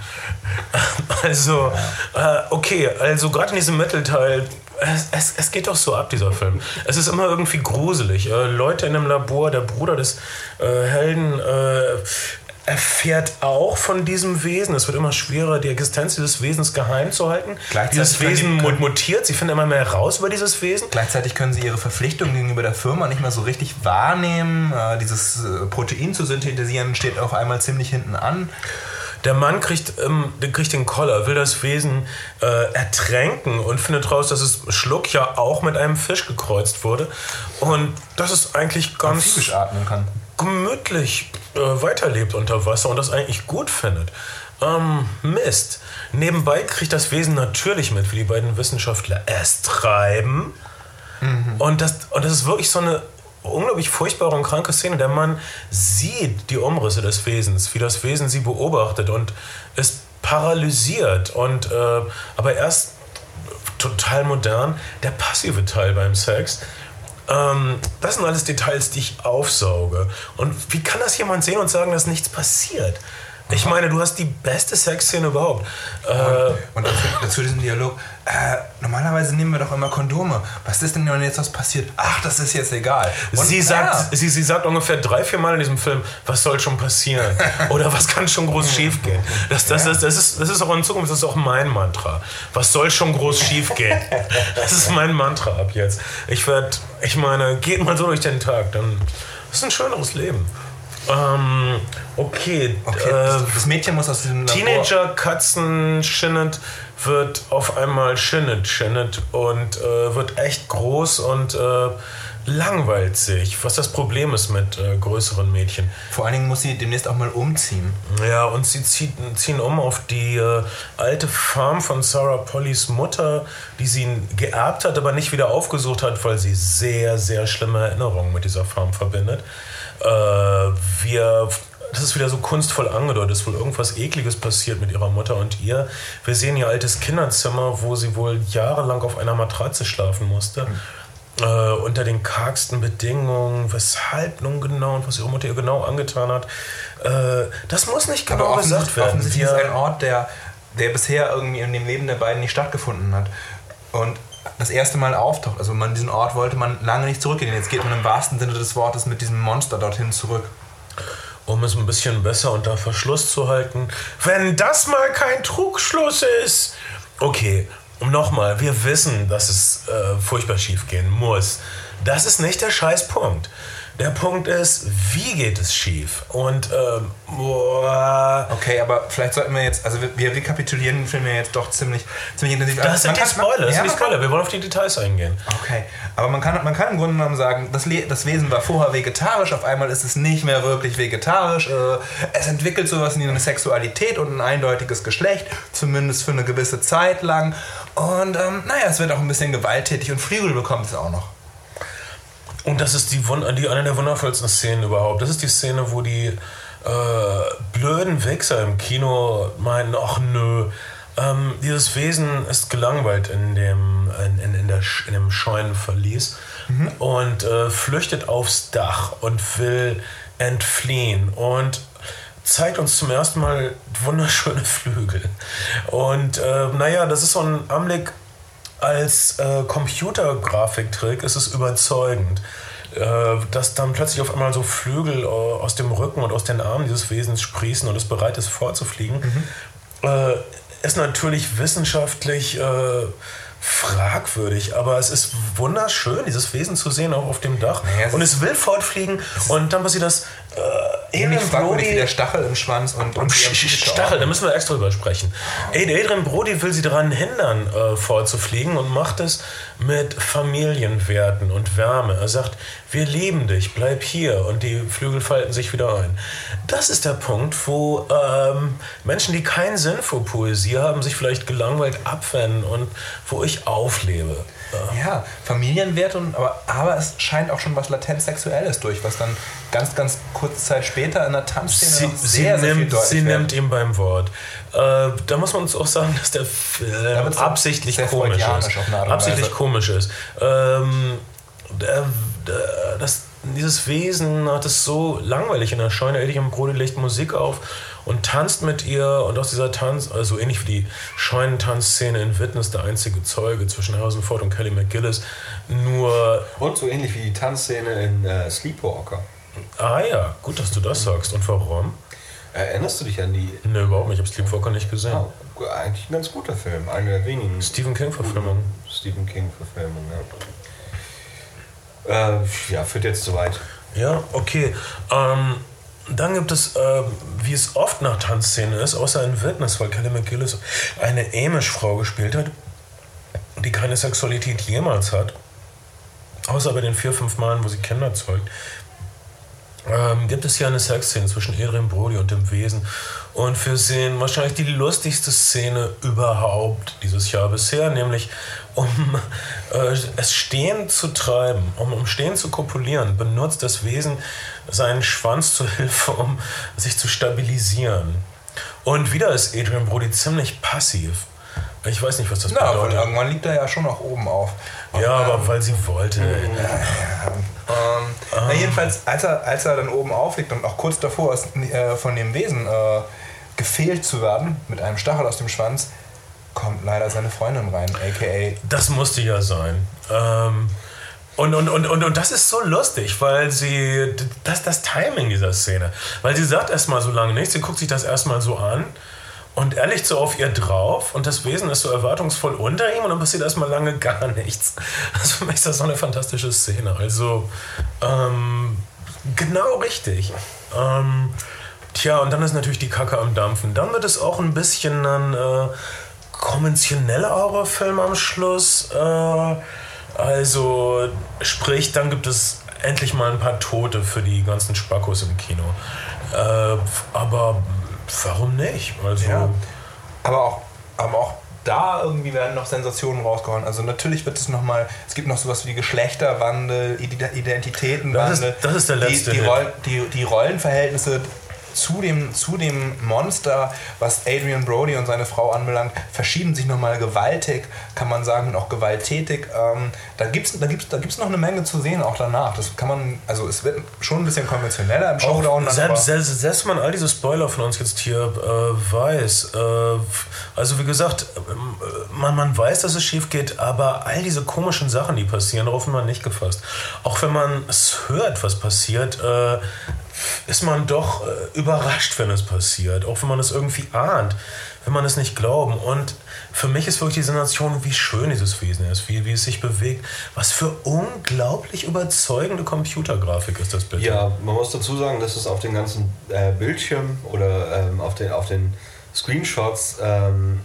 (laughs) Also, äh, okay, also gerade in diesem Mittelteil, es, es, es, geht doch so ab, dieser Film. Es ist immer irgendwie gruselig. Äh, Leute in einem Labor, der Bruder des äh, Helden äh, erfährt auch von diesem Wesen. Es wird immer schwerer, die Existenz dieses Wesens geheim zu halten. Dieses Wesen können, mutiert, sie finden immer mehr raus über dieses Wesen. Gleichzeitig können sie ihre Verpflichtung gegenüber der Firma nicht mehr so richtig wahrnehmen. Äh, dieses äh, Protein zu synthetisieren steht auf einmal ziemlich hinten an. Der Mann kriegt, ähm, kriegt den Koller, will das Wesen äh, ertränken und findet raus, dass es Schluck ja auch mit einem Fisch gekreuzt wurde. Und das ist eigentlich ganz atmen kann. gemütlich äh, weiterlebt unter Wasser und das eigentlich gut findet. Ähm, Mist. Nebenbei kriegt das Wesen natürlich mit, wie die beiden Wissenschaftler es treiben. Mhm. Und, das, und das ist wirklich so eine unglaublich furchtbare und kranke Szene. Der Mann sieht die Umrisse des Wesens, wie das Wesen sie beobachtet und ist paralysiert. Und, äh, aber erst total modern, der passive Teil beim Sex. Ähm, das sind alles Details, die ich aufsauge. Und wie kann das jemand sehen und sagen, dass nichts passiert? Ich meine, du hast die beste Sexszene überhaupt. Äh, und dazu, dazu diesen Dialog. Äh, normalerweise nehmen wir doch immer Kondome. Was ist denn, jetzt was passiert? Ach, das ist jetzt egal. Und, sie, sagt, ja. sie, sie sagt ungefähr drei, vier Mal in diesem Film, was soll schon passieren? (laughs) Oder was kann schon groß schief gehen? Das, das, das, das, ist, das ist auch in Zukunft, das ist auch mein Mantra. Was soll schon groß schief gehen? Das ist mein Mantra ab jetzt. Ich werde, ich meine, geht mal so durch den Tag, dann ist ein schöneres Leben. Ähm, okay. okay äh, das Mädchen muss aus diesem Teenager Katzen Shinnet wird auf einmal Shinnet Shinnet und äh, wird echt groß und äh, langweilt sich, was das Problem ist mit äh, größeren Mädchen. Vor allen Dingen muss sie demnächst auch mal umziehen. Ja, und sie zieht, ziehen um auf die äh, alte Farm von Sarah Pollys Mutter, die sie geerbt hat, aber nicht wieder aufgesucht hat, weil sie sehr, sehr schlimme Erinnerungen mit dieser Farm verbindet. Äh, wir das ist wieder so kunstvoll angedeutet, ist wohl irgendwas Ekliges passiert mit ihrer Mutter und ihr. Wir sehen ihr altes Kinderzimmer, wo sie wohl jahrelang auf einer Matratze schlafen musste. Mhm. Äh, unter den kargsten Bedingungen, weshalb nun genau und was ihre Mutter ihr genau angetan hat. Äh, das muss nicht genau Aber gesagt werden. Offensichtlich ist ein Ort, der, der bisher irgendwie in dem Leben der beiden nicht stattgefunden hat. Und das erste Mal auftaucht. Also man diesen Ort wollte man lange nicht zurückgehen. Jetzt geht man im wahrsten Sinne des Wortes mit diesem Monster dorthin zurück. Um es ein bisschen besser unter Verschluss zu halten. Wenn das mal kein Trugschluss ist. Okay, nochmal, wir wissen, dass es äh, furchtbar schief gehen muss. Das ist nicht der Scheißpunkt. Der Punkt ist, wie geht es schief? Und ähm, boah. Okay, aber vielleicht sollten wir jetzt, also wir, wir rekapitulieren den Film ja jetzt doch ziemlich, ziemlich intensiv. Das also sind die Spoiler, das sind die Spoiler. Wir wollen auf die Details eingehen. Okay, aber man kann, man kann im Grunde genommen sagen, das, das Wesen war vorher vegetarisch, auf einmal ist es nicht mehr wirklich vegetarisch. Äh, es entwickelt sowas wie eine Sexualität und ein eindeutiges Geschlecht, zumindest für eine gewisse Zeit lang. Und ähm, naja, es wird auch ein bisschen gewalttätig und Flügel bekommt es auch noch. Und das ist die, die, eine der wundervollsten Szenen überhaupt. Das ist die Szene, wo die äh, blöden Wichser im Kino meinen, ach nö, ähm, dieses Wesen ist gelangweilt in dem, in, in, in, der, in dem Scheunenverlies mhm. und äh, flüchtet aufs Dach und will entfliehen und zeigt uns zum ersten Mal wunderschöne (laughs) Flügel. Und äh, naja, das ist so ein Anblick, als äh, Computergrafiktrick ist es überzeugend. Äh, dass dann plötzlich auf einmal so Flügel äh, aus dem Rücken und aus den Armen dieses Wesens sprießen und es bereit ist vorzufliegen, mhm. äh, ist natürlich wissenschaftlich äh, fragwürdig, aber es ist wunderschön, dieses Wesen zu sehen, auch auf dem Dach. Naja, und es will fortfliegen und dann passiert das. Äh, Adrian Brody. Wie der Stachel im Schwanz und, und Stachel, da müssen wir extra drüber sprechen. Adrian Brody will sie daran hindern, äh, vorzufliegen und macht es mit Familienwerten und Wärme. Er sagt, wir lieben dich, bleib hier und die Flügel falten sich wieder ein. Das ist der Punkt, wo ähm, Menschen, die keinen Sinn für Poesie haben, sich vielleicht gelangweilt abwenden und wo ich auflebe. Ja, Familienwert, und, aber, aber es scheint auch schon was latent Sexuelles durch, was dann ganz, ganz kurze Zeit später in der Tanzszene sie, sehr, sie sehr nimmt, Sie wird. nimmt ihn beim Wort. Äh, da muss man uns auch sagen, dass der Film absichtlich komisch ist. Absichtlich komisch ist. Ähm, der, der, das, dieses Wesen hat es so langweilig in der Scheune. Eddie und Brody legt Musik auf und tanzt mit ihr und aus dieser Tanz, also ähnlich wie die Scheunentanzszene in Witness, der einzige Zeuge zwischen Harrison Ford und Kelly McGillis, nur... Und so ähnlich wie die Tanzszene in äh, Sleepwalker. Ah ja, gut, dass du das sagst. Und warum? Erinnerst du dich an die... Ne, überhaupt nicht. Ich habe Sleepwalker nicht gesehen. Oh, eigentlich ein ganz guter Film. Einer der wenigen... Stephen King-Verfilmung. Stephen King-Verfilmung, ja. Äh, ja, führt jetzt zu weit. Ja, okay. Ähm, dann gibt es, äh, wie es oft nach Tanzszenen ist, außer in Witness, weil Kelly McGillis eine Amish-Frau gespielt hat, die keine Sexualität jemals hat, außer bei den vier, fünf Malen, wo sie Kinder zeugt, ähm, gibt es hier eine Sexszene zwischen Adrian Brody und dem Wesen. Und wir sehen wahrscheinlich die lustigste Szene überhaupt dieses Jahr bisher, nämlich um äh, es stehen zu treiben, um im Stehen zu kopulieren, benutzt das Wesen seinen Schwanz zur Hilfe, um sich zu stabilisieren. Und wieder ist Adrian Brody ziemlich passiv. Ich weiß nicht, was das Na, bedeutet. Irgendwann liegt er ja schon noch oben auf. Ja, aber ähm, weil sie wollte. Ja, ja. Ähm, ah. na jedenfalls, als er, als er dann oben aufliegt und auch kurz davor ist, äh, von dem Wesen äh, gefehlt zu werden, mit einem Stachel aus dem Schwanz, kommt leider seine Freundin rein, aka. Das musste ja sein. Ähm, und, und, und, und, und das ist so lustig, weil sie. Das das Timing dieser Szene. Weil sie sagt erstmal so lange nichts, sie guckt sich das erstmal so an und liegt so auf ihr drauf und das Wesen ist so erwartungsvoll unter ihm und dann passiert erstmal lange (laughs) gar nichts. Also für mich ist das so eine fantastische Szene. Also ähm, genau richtig. Ähm, tja, und dann ist natürlich die Kacke am Dampfen. Dann wird es auch ein bisschen ein äh, konventioneller Horrorfilm am Schluss. Äh, also sprich, dann gibt es endlich mal ein paar Tote für die ganzen Spackos im Kino. Äh, aber warum nicht? Also, ja. Aber auch, aber auch da irgendwie werden noch Sensationen rausgehauen. Also natürlich wird es nochmal, es gibt noch sowas wie Geschlechterwandel, Identitätenwandel. Das ist, das ist der letzte. Die, die, Roll, die, die Rollenverhältnisse zu dem, zu dem Monster, was Adrian Brody und seine Frau anbelangt, verschieben sich nochmal gewaltig, kann man sagen, und auch gewalttätig. Ähm, da gibt es da gibt's, da gibt's noch eine Menge zu sehen, auch danach. Das kann man, also es wird schon ein bisschen konventioneller im Showdown. Selbst, selbst, selbst wenn man all diese Spoiler von uns jetzt hier äh, weiß, äh, also wie gesagt, äh, man, man weiß, dass es schief geht, aber all diese komischen Sachen, die passieren, darauf wird man nicht gefasst. Auch wenn man es hört, was passiert, äh, ist man doch äh, überrascht, wenn es passiert, auch wenn man es irgendwie ahnt. will man es nicht glauben. Und für mich ist wirklich die Sensation, wie schön dieses Wesen ist, wie, wie es sich bewegt. Was für unglaublich überzeugende Computergrafik ist das bitte. Ja, man muss dazu sagen, dass es auf den ganzen äh, Bildschirmen oder ähm, auf, den, auf den Screenshots ähm,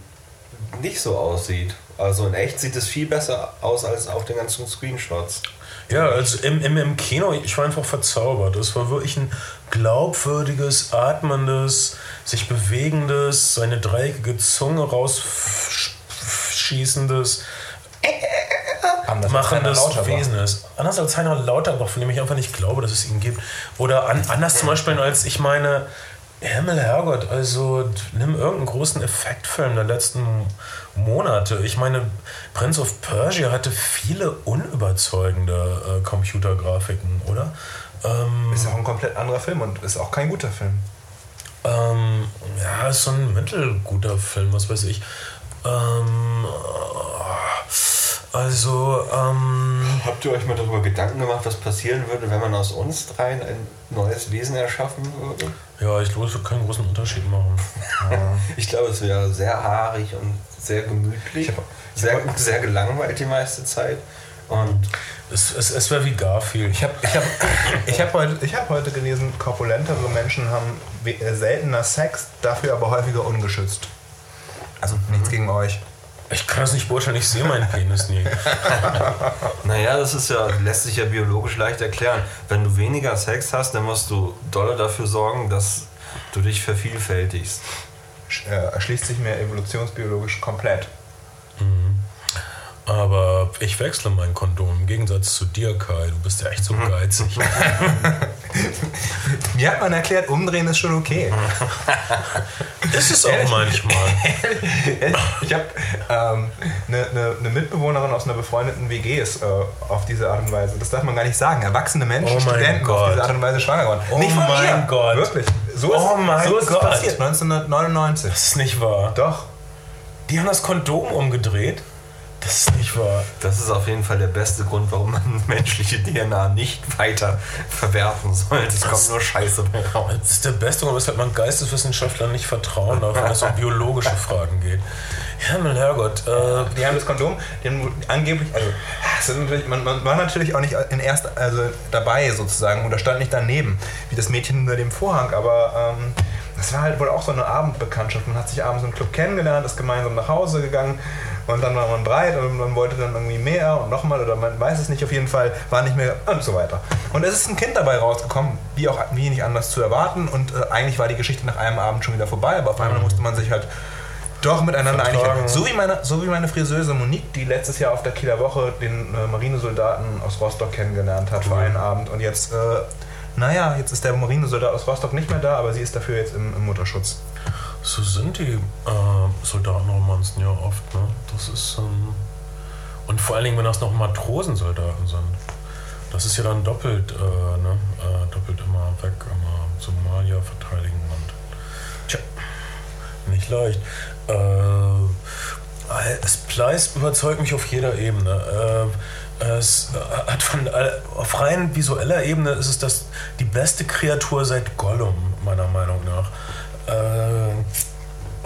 nicht so aussieht. Also in echt sieht es viel besser aus als auf den ganzen Screenshots. Ja, also im, im, im Kino, ich war einfach verzaubert. Es war wirklich ein glaubwürdiges, atmendes, sich bewegendes, seine dreieckige Zunge rausschießendes, machendes Wesen ist. Anders als Heiner Lauterbach, von dem ich einfach nicht glaube, dass es ihn gibt. Oder an, anders zum Beispiel als ich meine, Himmel, Herrgott, also nimm irgendeinen großen Effektfilm der letzten Monate. Ich meine, Prince of Persia hatte viele unüberzeugende äh, Computergrafiken, oder? Ähm, ist auch ein komplett anderer Film und ist auch kein guter Film. Ähm, ja, ist so ein mittelguter Film, was weiß ich. Ähm, also, ähm, Habt ihr euch mal darüber Gedanken gemacht, was passieren würde, wenn man aus uns dreien ein neues Wesen erschaffen würde? Ja, ich glaube, es würde keinen großen Unterschied machen. (laughs) ich glaube, es wäre sehr haarig und sehr gemütlich. Hab, sehr, sehr gelangweilt die meiste Zeit. Und es, es, es wäre wie Garfield. Ich habe ich hab, ich hab heute, hab heute gelesen, korpulentere Menschen haben äh, seltener Sex, dafür aber häufiger ungeschützt. Also nichts mhm. gegen euch. Ich kann das nicht beurteilen, ich sehe meinen Penis nie. (laughs) naja, das ist ja, lässt sich ja biologisch leicht erklären. Wenn du weniger Sex hast, dann musst du dolle dafür sorgen, dass du dich vervielfältigst. Äh, erschließt sich mir evolutionsbiologisch komplett. Mhm. Aber ich wechsle mein Kondom im Gegensatz zu dir, Kai. Du bist ja echt so mhm. geizig. (laughs) Mir hat man erklärt, umdrehen ist schon okay. (laughs) ist es auch manchmal. (laughs) ich habe ähm, eine, eine, eine, Mitbewohnerin aus einer befreundeten WG ist äh, auf diese Art und Weise. Das darf man gar nicht sagen. Erwachsene Menschen, oh Studenten Gott. auf diese Art und Weise schwanger geworden. Oh nicht von mein mir. Gott. Wirklich. So ist, oh mein so ist Gott. es passiert, 1999. Das ist nicht wahr. Doch. Die haben das Kondom umgedreht. Das ist nicht wahr. Das ist auf jeden Fall der beste Grund, warum man (laughs) menschliche DNA nicht weiter verwerfen soll. Es kommt nur Scheiße bei raus. Das ist der beste Grund, weshalb man Geisteswissenschaftlern nicht vertrauen darf, wenn es um biologische (laughs) Fragen geht. Himmel, Herrgott. Äh, die haben das Kondom, die haben angeblich, also man, man, war natürlich auch nicht in erst, also dabei sozusagen oder stand nicht daneben, wie das Mädchen unter dem Vorhang, aber ähm, das war halt wohl auch so eine Abendbekanntschaft. Man hat sich abends im Club kennengelernt, ist gemeinsam nach Hause gegangen und dann war man breit und man wollte dann irgendwie mehr und nochmal oder man weiß es nicht, auf jeden Fall war nicht mehr und so weiter. Und es ist ein Kind dabei rausgekommen, wie auch wie nicht anders zu erwarten und äh, eigentlich war die Geschichte nach einem Abend schon wieder vorbei, aber auf einmal mhm. musste man sich halt doch miteinander einig werden. So wie, meine, so wie meine Friseuse Monique, die letztes Jahr auf der Kieler Woche den äh, Marinesoldaten aus Rostock kennengelernt hat mhm. für einen Abend und jetzt, äh, naja, jetzt ist der Marinesoldat aus Rostock nicht mehr da, aber sie ist dafür jetzt im, im Mutterschutz. So sind die äh, Soldatenromanzen ja oft, ne? Das ist. Ähm, und vor allen Dingen, wenn das noch Matrosensoldaten sind. Das ist ja dann doppelt, äh, ne? Äh, doppelt immer weg, immer Somalia verteidigen und. Tja, nicht leicht. Äh, Splice überzeugt mich auf jeder Ebene. Äh, es hat von auf rein visueller Ebene ist es das die beste Kreatur seit Gollum meiner Meinung nach äh,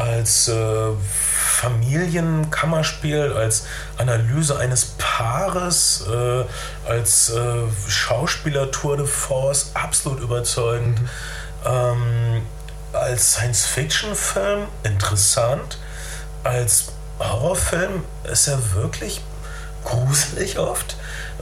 als äh, Familienkammerspiel, als Analyse eines Paares, äh, als äh, Schauspieler-Tour de Force absolut überzeugend. Mhm. Ähm, als Science-Fiction-Film interessant. Als Horrorfilm ist er wirklich gruselig oft.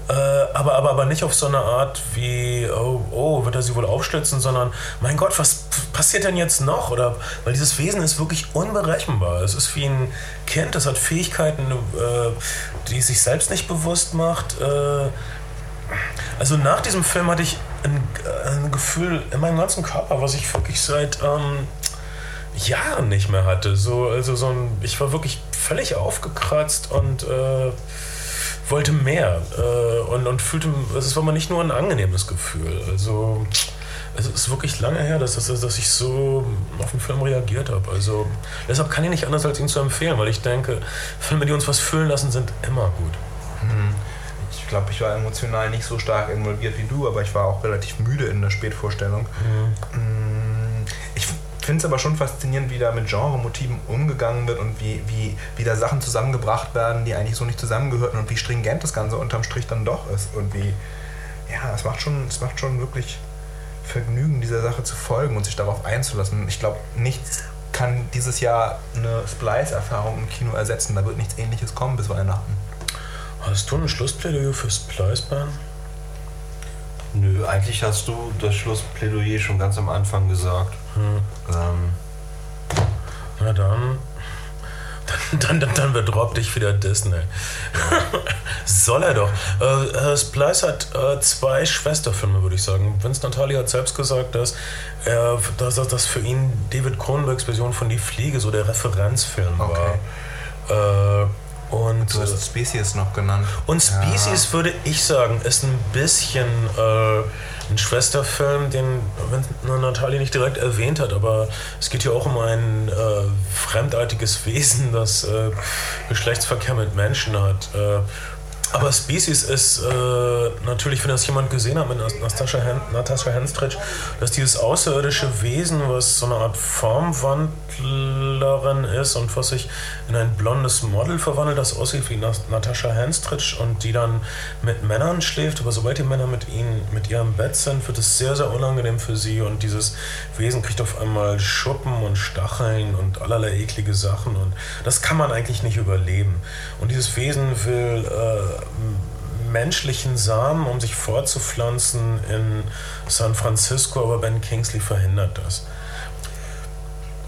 Äh, aber, aber, aber nicht auf so eine Art wie, oh, oh, wird er sie wohl aufstützen, sondern, mein Gott, was passiert denn jetzt noch? Oder, weil dieses Wesen ist wirklich unberechenbar. Es ist wie ein Kind, das hat Fähigkeiten, äh, die es sich selbst nicht bewusst macht. Äh, also nach diesem Film hatte ich ein, ein, Gefühl in meinem ganzen Körper, was ich wirklich seit ähm, Jahren nicht mehr hatte. So, also so ein, ich war wirklich völlig aufgekratzt und äh, wollte mehr äh, und, und fühlte, es war mal nicht nur ein angenehmes Gefühl. Also es ist wirklich lange her, dass, dass, dass ich so auf den Film reagiert habe. Also deshalb kann ich nicht anders, als ihn zu empfehlen, weil ich denke, Filme, die uns was fühlen lassen, sind immer gut. Mhm. Ich glaube, ich war emotional nicht so stark involviert wie du, aber ich war auch relativ müde in der Spätvorstellung. Mm, ich finde es aber schon faszinierend, wie da mit Genre-Motiven umgegangen wird und wie, wie, wie da Sachen zusammengebracht werden, die eigentlich so nicht zusammengehörten und wie stringent das Ganze unterm Strich dann doch ist. Und wie, ja, es macht schon, es macht schon wirklich Vergnügen, dieser Sache zu folgen und sich darauf einzulassen. Ich glaube, nichts kann dieses Jahr eine Splice-Erfahrung im Kino ersetzen. Da wird nichts ähnliches kommen bis Weihnachten. Hast du ein Schlussplädoyer für Splice-Bahn? Nö, eigentlich hast du das Schlussplädoyer schon ganz am Anfang gesagt. Hm. Ähm. Na dann. Dann, dann, dann bedroppt dich wieder Disney. (laughs) Soll er doch. Äh, äh, Splice hat äh, zwei Schwesterfilme, würde ich sagen. Vince Natali hat selbst gesagt, dass, er, dass, dass für ihn David Cronenbergs Version von Die Fliege so der Referenzfilm okay. war. Äh, und, du hast Species noch genannt. Und Species ja. würde ich sagen, ist ein bisschen äh, ein Schwesterfilm, den Natalie nicht direkt erwähnt hat, aber es geht hier auch um ein äh, fremdartiges Wesen, das äh, Geschlechtsverkehr mit Menschen hat. Äh, aber Species ist äh, natürlich, wenn das jemand gesehen hat mit Natascha, Natascha Henstridge, dass dieses außerirdische Wesen, was so eine Art Formwandlerin ist und was sich in ein blondes Model verwandelt, das aussieht wie Natascha Henstridge und die dann mit Männern schläft, aber sobald die Männer mit ihnen, mit ihrem Bett sind, wird es sehr, sehr unangenehm für sie und dieses Wesen kriegt auf einmal Schuppen und Stacheln und allerlei eklige Sachen und das kann man eigentlich nicht überleben. Und dieses Wesen will äh, menschlichen Samen, um sich fortzupflanzen in San Francisco, aber Ben Kingsley verhindert das.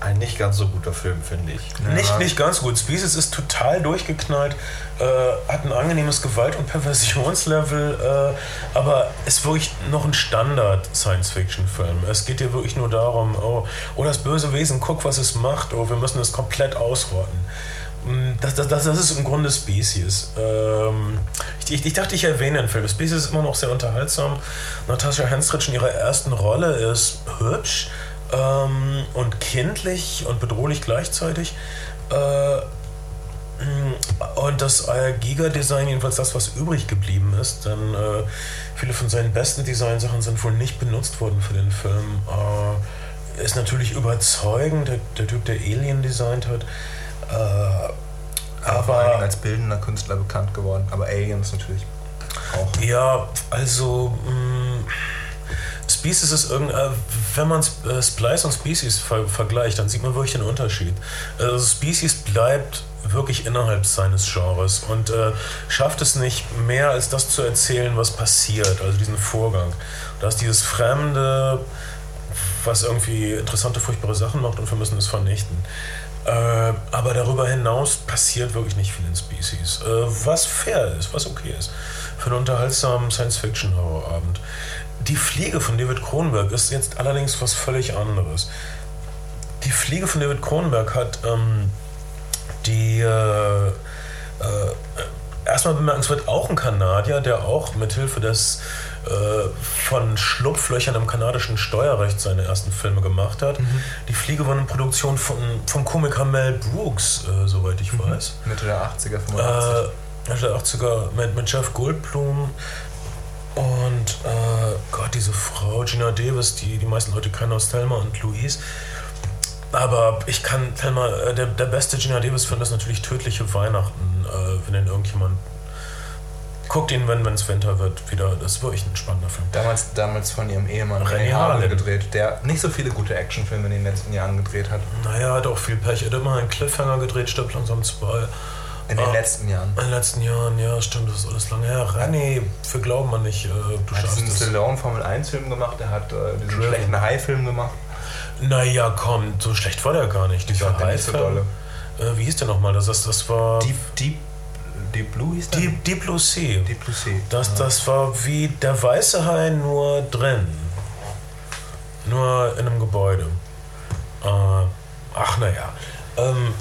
Ein nicht ganz so guter Film, finde ich. Ja. Nicht, nicht ganz gut. Species ist total durchgeknallt, äh, hat ein angenehmes Gewalt- und Perversionslevel, äh, aber ist wirklich noch ein Standard-Science-Fiction-Film. Es geht hier wirklich nur darum, oh, oh, das böse Wesen, guck, was es macht, oh, wir müssen es komplett ausrotten. Mm, das, das, das, ist im Grunde Species. Ähm, ich, ich, dachte, ich erwähne den Film. Species ist immer noch sehr unterhaltsam. Natascha Henstridge in ihrer ersten Rolle ist hübsch ähm, und kindlich und bedrohlich gleichzeitig. Äh, mm, und das Giga-Design, jedenfalls das, was übrig geblieben ist, denn äh, viele von seinen besten Designsachen sind wohl nicht benutzt worden für den Film, äh, ist natürlich überzeugend. Der, der Typ, der Alien designt hat, äh, aber vor Dingen als bildender Künstler bekannt geworden. Aber Aliens natürlich auch. Ja, also mh, mm, Species ist irgend, äh, wenn man äh, Splice und Species ver vergleicht, dann sieht man wirklich den Unterschied. Also Species bleibt wirklich innerhalb seines Genres und äh, schafft es nicht mehr als das zu erzählen, was passiert, also diesen Vorgang. Da ist dieses Fremde, was irgendwie interessante, furchtbare Sachen macht und wir müssen es vernichten. Äh, aber darüber hinaus passiert wirklich nicht viel in Species. Äh, was fair ist, was okay ist. Für einen unterhaltsamen Science-Fiction-Horrorabend. Die Fliege von David Kronberg ist jetzt allerdings was völlig anderes. Die Fliege von David Kronberg hat ähm, die äh, äh erstmal bemerkenswert auch ein Kanadier, der auch mithilfe des äh, von Schlupflöchern im kanadischen Steuerrecht seine ersten Filme gemacht hat. Mhm. Die Fliege war eine Produktion von, vom Komiker Mel Brooks, äh, soweit ich mhm. weiß. Mitte der 80er, 85. Äh, Mitte der 80er mit, mit Jeff Goldblum und äh, Gott, diese Frau, Gina Davis, die die meisten Leute kennen aus Thelma und Louise. Aber ich kann Thelma, äh, der, der beste Gina Davis-Film ist natürlich Tödliche Weihnachten, äh, wenn den irgendjemand guckt ihn, wenn es Winter wird, wieder. Das ist wirklich ein spannender Film. Damals, damals von ihrem Ehemann René Harlan gedreht, der nicht so viele gute Actionfilme in den letzten Jahren gedreht hat. Naja, hat auch viel Pech. Er hat immer einen Cliffhanger gedreht, stirbt langsam zwei. In den ah, letzten Jahren. In den letzten Jahren, ja, stimmt, das ist alles lange her. René, für glauben man nicht, äh, du schaffst es. Er hat einen Formel 1 Film gemacht, er hat äh, diesen Driven. schlechten High-Film gemacht. Naja, komm, so schlecht war der gar nicht, dieser High-Film. So äh, wie hieß der nochmal? Das, das war. Deep, Deep Deep Blue hieß der? Deep Blue Sea. Deep Blue Sea. Das, das war wie der weiße Hai nur drin. Nur in einem Gebäude. Äh, ach naja. Ähm,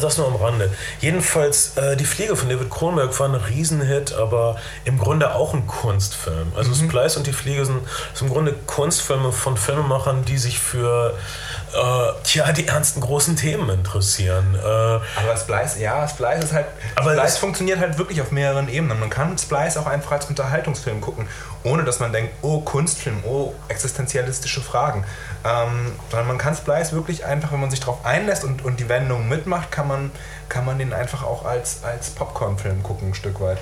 das nur am Rande. Jedenfalls, äh, Die Fliege von David Kronberg war ein Riesenhit, aber im Grunde auch ein Kunstfilm. Also mhm. Splice und Die Fliege sind, sind im Grunde Kunstfilme von Filmemachern, die sich für äh, tja, die ernsten großen Themen interessieren. Äh, aber Splice, ja, Splice ist halt. Aber Splice funktioniert halt wirklich auf mehreren Ebenen. Man kann Splice auch einfach als Unterhaltungsfilm gucken, ohne dass man denkt, oh, Kunstfilm, oh, existenzialistische Fragen. Ähm, sondern man kann Splice wirklich einfach, wenn man sich darauf einlässt und, und die Wendungen mitmacht, kann man, kann man den einfach auch als, als Popcorn-Film gucken, ein Stück weit.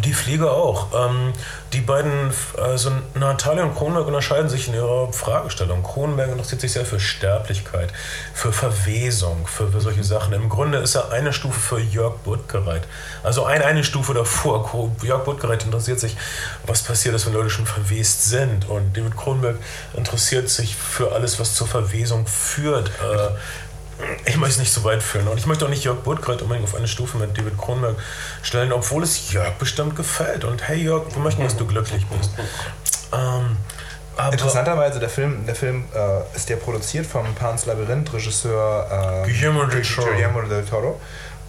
Die Fliege auch. Ähm, die beiden, also Natalia und Kronberg unterscheiden sich in ihrer Fragestellung. Kronberg interessiert sich sehr für Sterblichkeit, für Verwesung, für, für solche Sachen. Im Grunde ist er eine Stufe für Jörg Buttgereit. Also eine, eine Stufe davor. Jörg Buttgereit interessiert sich, was passiert ist, wenn Leute schon verwest sind. Und David Kronberg interessiert sich für alles, was zur Verwesung führt. Äh, ich möchte es nicht so weit führen. Und ich möchte auch nicht Jörg Burtkreuz unbedingt auf eine Stufe mit David Kronberg stellen, obwohl es Jörg bestimmt gefällt. Und hey Jörg, wir möchten, dass du glücklich bist. Ähm, Interessanterweise, der Film, der Film äh, ist ja produziert vom Pan's Labyrinth-Regisseur äh, Guillermo del Toro. Guillermo del Toro.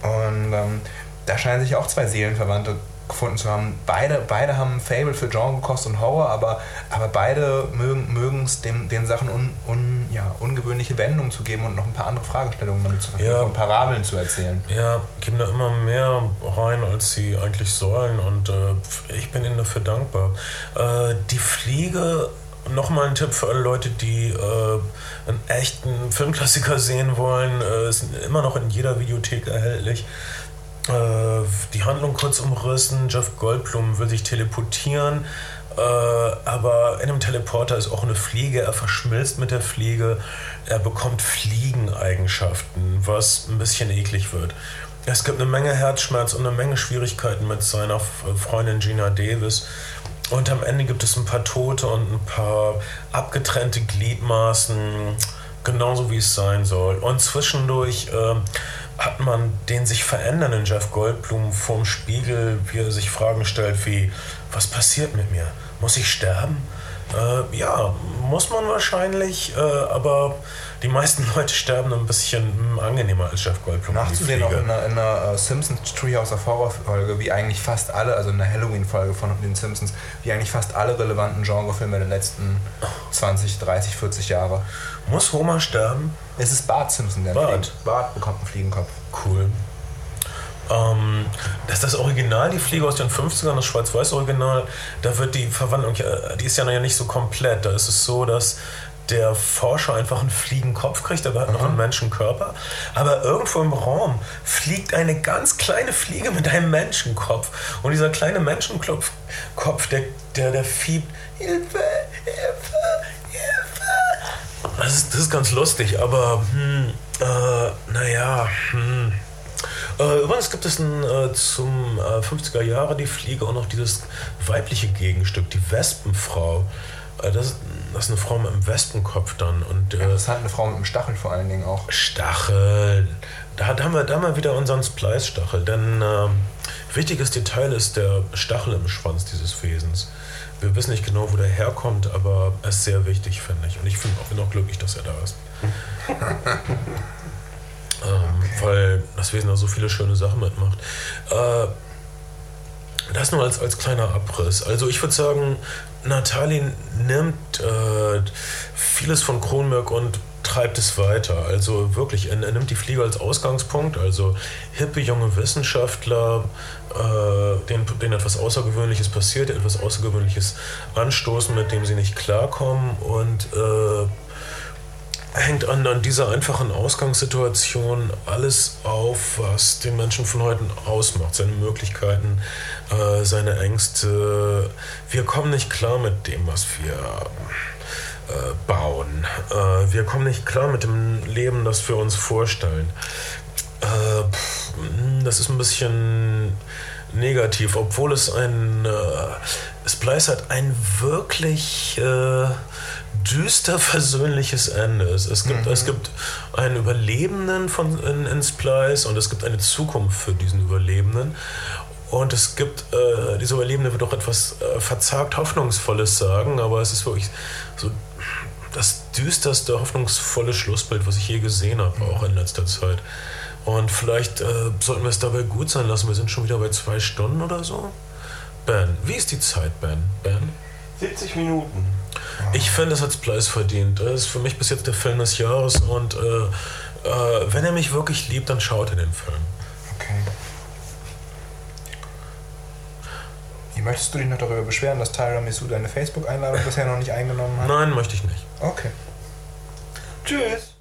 Und ähm, da scheinen sich auch zwei Seelenverwandte gefunden zu haben. Beide, beide haben ein Fable für Genre, Kost und Horror, aber, aber beide mögen es den, den Sachen un, un, ja, ungewöhnliche Wendungen zu geben und noch ein paar andere Fragestellungen damit zu ja. und Parabeln zu erzählen. Ja, geben da immer mehr rein, als sie eigentlich sollen und äh, ich bin ihnen dafür dankbar. Äh, die Fliege Nochmal ein Tipp für alle Leute, die äh, einen echten Filmklassiker sehen wollen. Äh, ist immer noch in jeder Videothek erhältlich. Äh, die Handlung kurz umrissen. Jeff Goldblum will sich teleportieren, äh, aber in einem Teleporter ist auch eine Fliege. Er verschmilzt mit der Fliege. Er bekommt Fliegeneigenschaften, was ein bisschen eklig wird. Es gibt eine Menge Herzschmerz und eine Menge Schwierigkeiten mit seiner Freundin Gina Davis. Und am Ende gibt es ein paar Tote und ein paar abgetrennte Gliedmaßen, genauso wie es sein soll. Und zwischendurch äh, hat man den sich verändernden Jeff Goldblum vorm Spiegel, wie er sich Fragen stellt wie, was passiert mit mir? Muss ich sterben? Äh, ja, muss man wahrscheinlich, äh, aber die meisten (laughs) Leute sterben ein bisschen angenehmer als Jeff Goldblum. Nachzusehen auch in einer, in einer uh, Simpsons Treehouse of Horror Folge, wie eigentlich fast alle, also in der Halloween-Folge von den Simpsons, wie eigentlich fast alle relevanten Genrefilme der letzten 20, 30, 40 Jahre. Muss Homer sterben? Es ist Bart Simpson, der Bart. Fliegt. Bart bekommt einen Fliegenkopf. Cool. Ähm, das ist das Original, die Fliege aus den 50ern, das Schwarz-Weiß-Original. Da wird die Verwandlung, die ist ja noch nicht so komplett. Da ist es so, dass der Forscher einfach einen Fliegenkopf kriegt, aber hat noch einen Menschenkörper. Aber irgendwo im Raum fliegt eine ganz kleine Fliege mit einem Menschenkopf. Und dieser kleine Menschenkopf, der, der, der fiebt, Hilfe, Hilfe, das ist, das ist ganz lustig, aber hm, äh, naja, hm. Äh, übrigens gibt es ein, äh, zum äh, 50er Jahre die Fliege auch noch dieses weibliche Gegenstück, die Wespenfrau. Äh, das, das, ist eine Frau mit einem Wespenkopf dann. Und, äh, ja, das hat eine Frau mit einem Stachel vor allen Dingen auch. Stachel. Da, da, haben, wir, da haben wir wieder unseren Splice-Stachel. Denn ähm, wichtiges Detail ist der Stachel im Schwanz dieses Wesens. Wir wissen nicht genau, wo der herkommt, aber er ist sehr wichtig, finde ich. Und ich bin auch glücklich, dass er da ist. (laughs) ähm, okay. Weil das Wesen da so viele schöne Sachen mitmacht. Äh, das nur als, als kleiner Abriss. Also ich würde sagen, Natalie nimmt äh, vieles von Kronberg und treibt es weiter. Also wirklich, er, er, nimmt die Fliege als Ausgangspunkt. Also hippe junge Wissenschaftler, äh, denen, denen etwas Außergewöhnliches passiert, etwas Außergewöhnliches anstoßen, mit dem sie nicht klarkommen und äh, hängt an, an dieser einfachen Ausgangssituation alles auf, was den Menschen von heute ausmacht. Seine Möglichkeiten, äh, seine Ängste. Wir kommen nicht klar mit dem, was wir äh, bauen. Äh, wir kommen nicht klar mit dem Leben, das wir uns vorstellen. Äh, pff, das ist ein bisschen negativ, obwohl es ein äh, Splice hat ein wirklich äh, düster versöhnliches Ende. Es, es, gibt, mhm. es gibt einen Überlebenden von, in, in Splice und es gibt eine Zukunft für diesen Überlebenden. Und es gibt, äh, dieser Überlebende wird auch etwas äh, verzagt Hoffnungsvolles sagen, aber es ist wirklich so das düsterste, hoffnungsvolle Schlussbild, was ich je gesehen habe, mhm. auch in letzter Zeit. Und vielleicht äh, sollten wir es dabei gut sein lassen. Wir sind schon wieder bei zwei Stunden oder so. Ben, wie ist die Zeit, Ben? Ben? 70 Minuten. Ich finde, es hat Preis verdient. Das ist für mich bis jetzt der Film des Jahres und äh, äh, wenn er mich wirklich liebt, dann schaut er den Film. Okay. Wie möchtest du dich noch darüber beschweren, dass Tyra Missou deine Facebook-Einladung bisher noch nicht eingenommen hat? Nein, möchte ich nicht. Okay. Tschüss.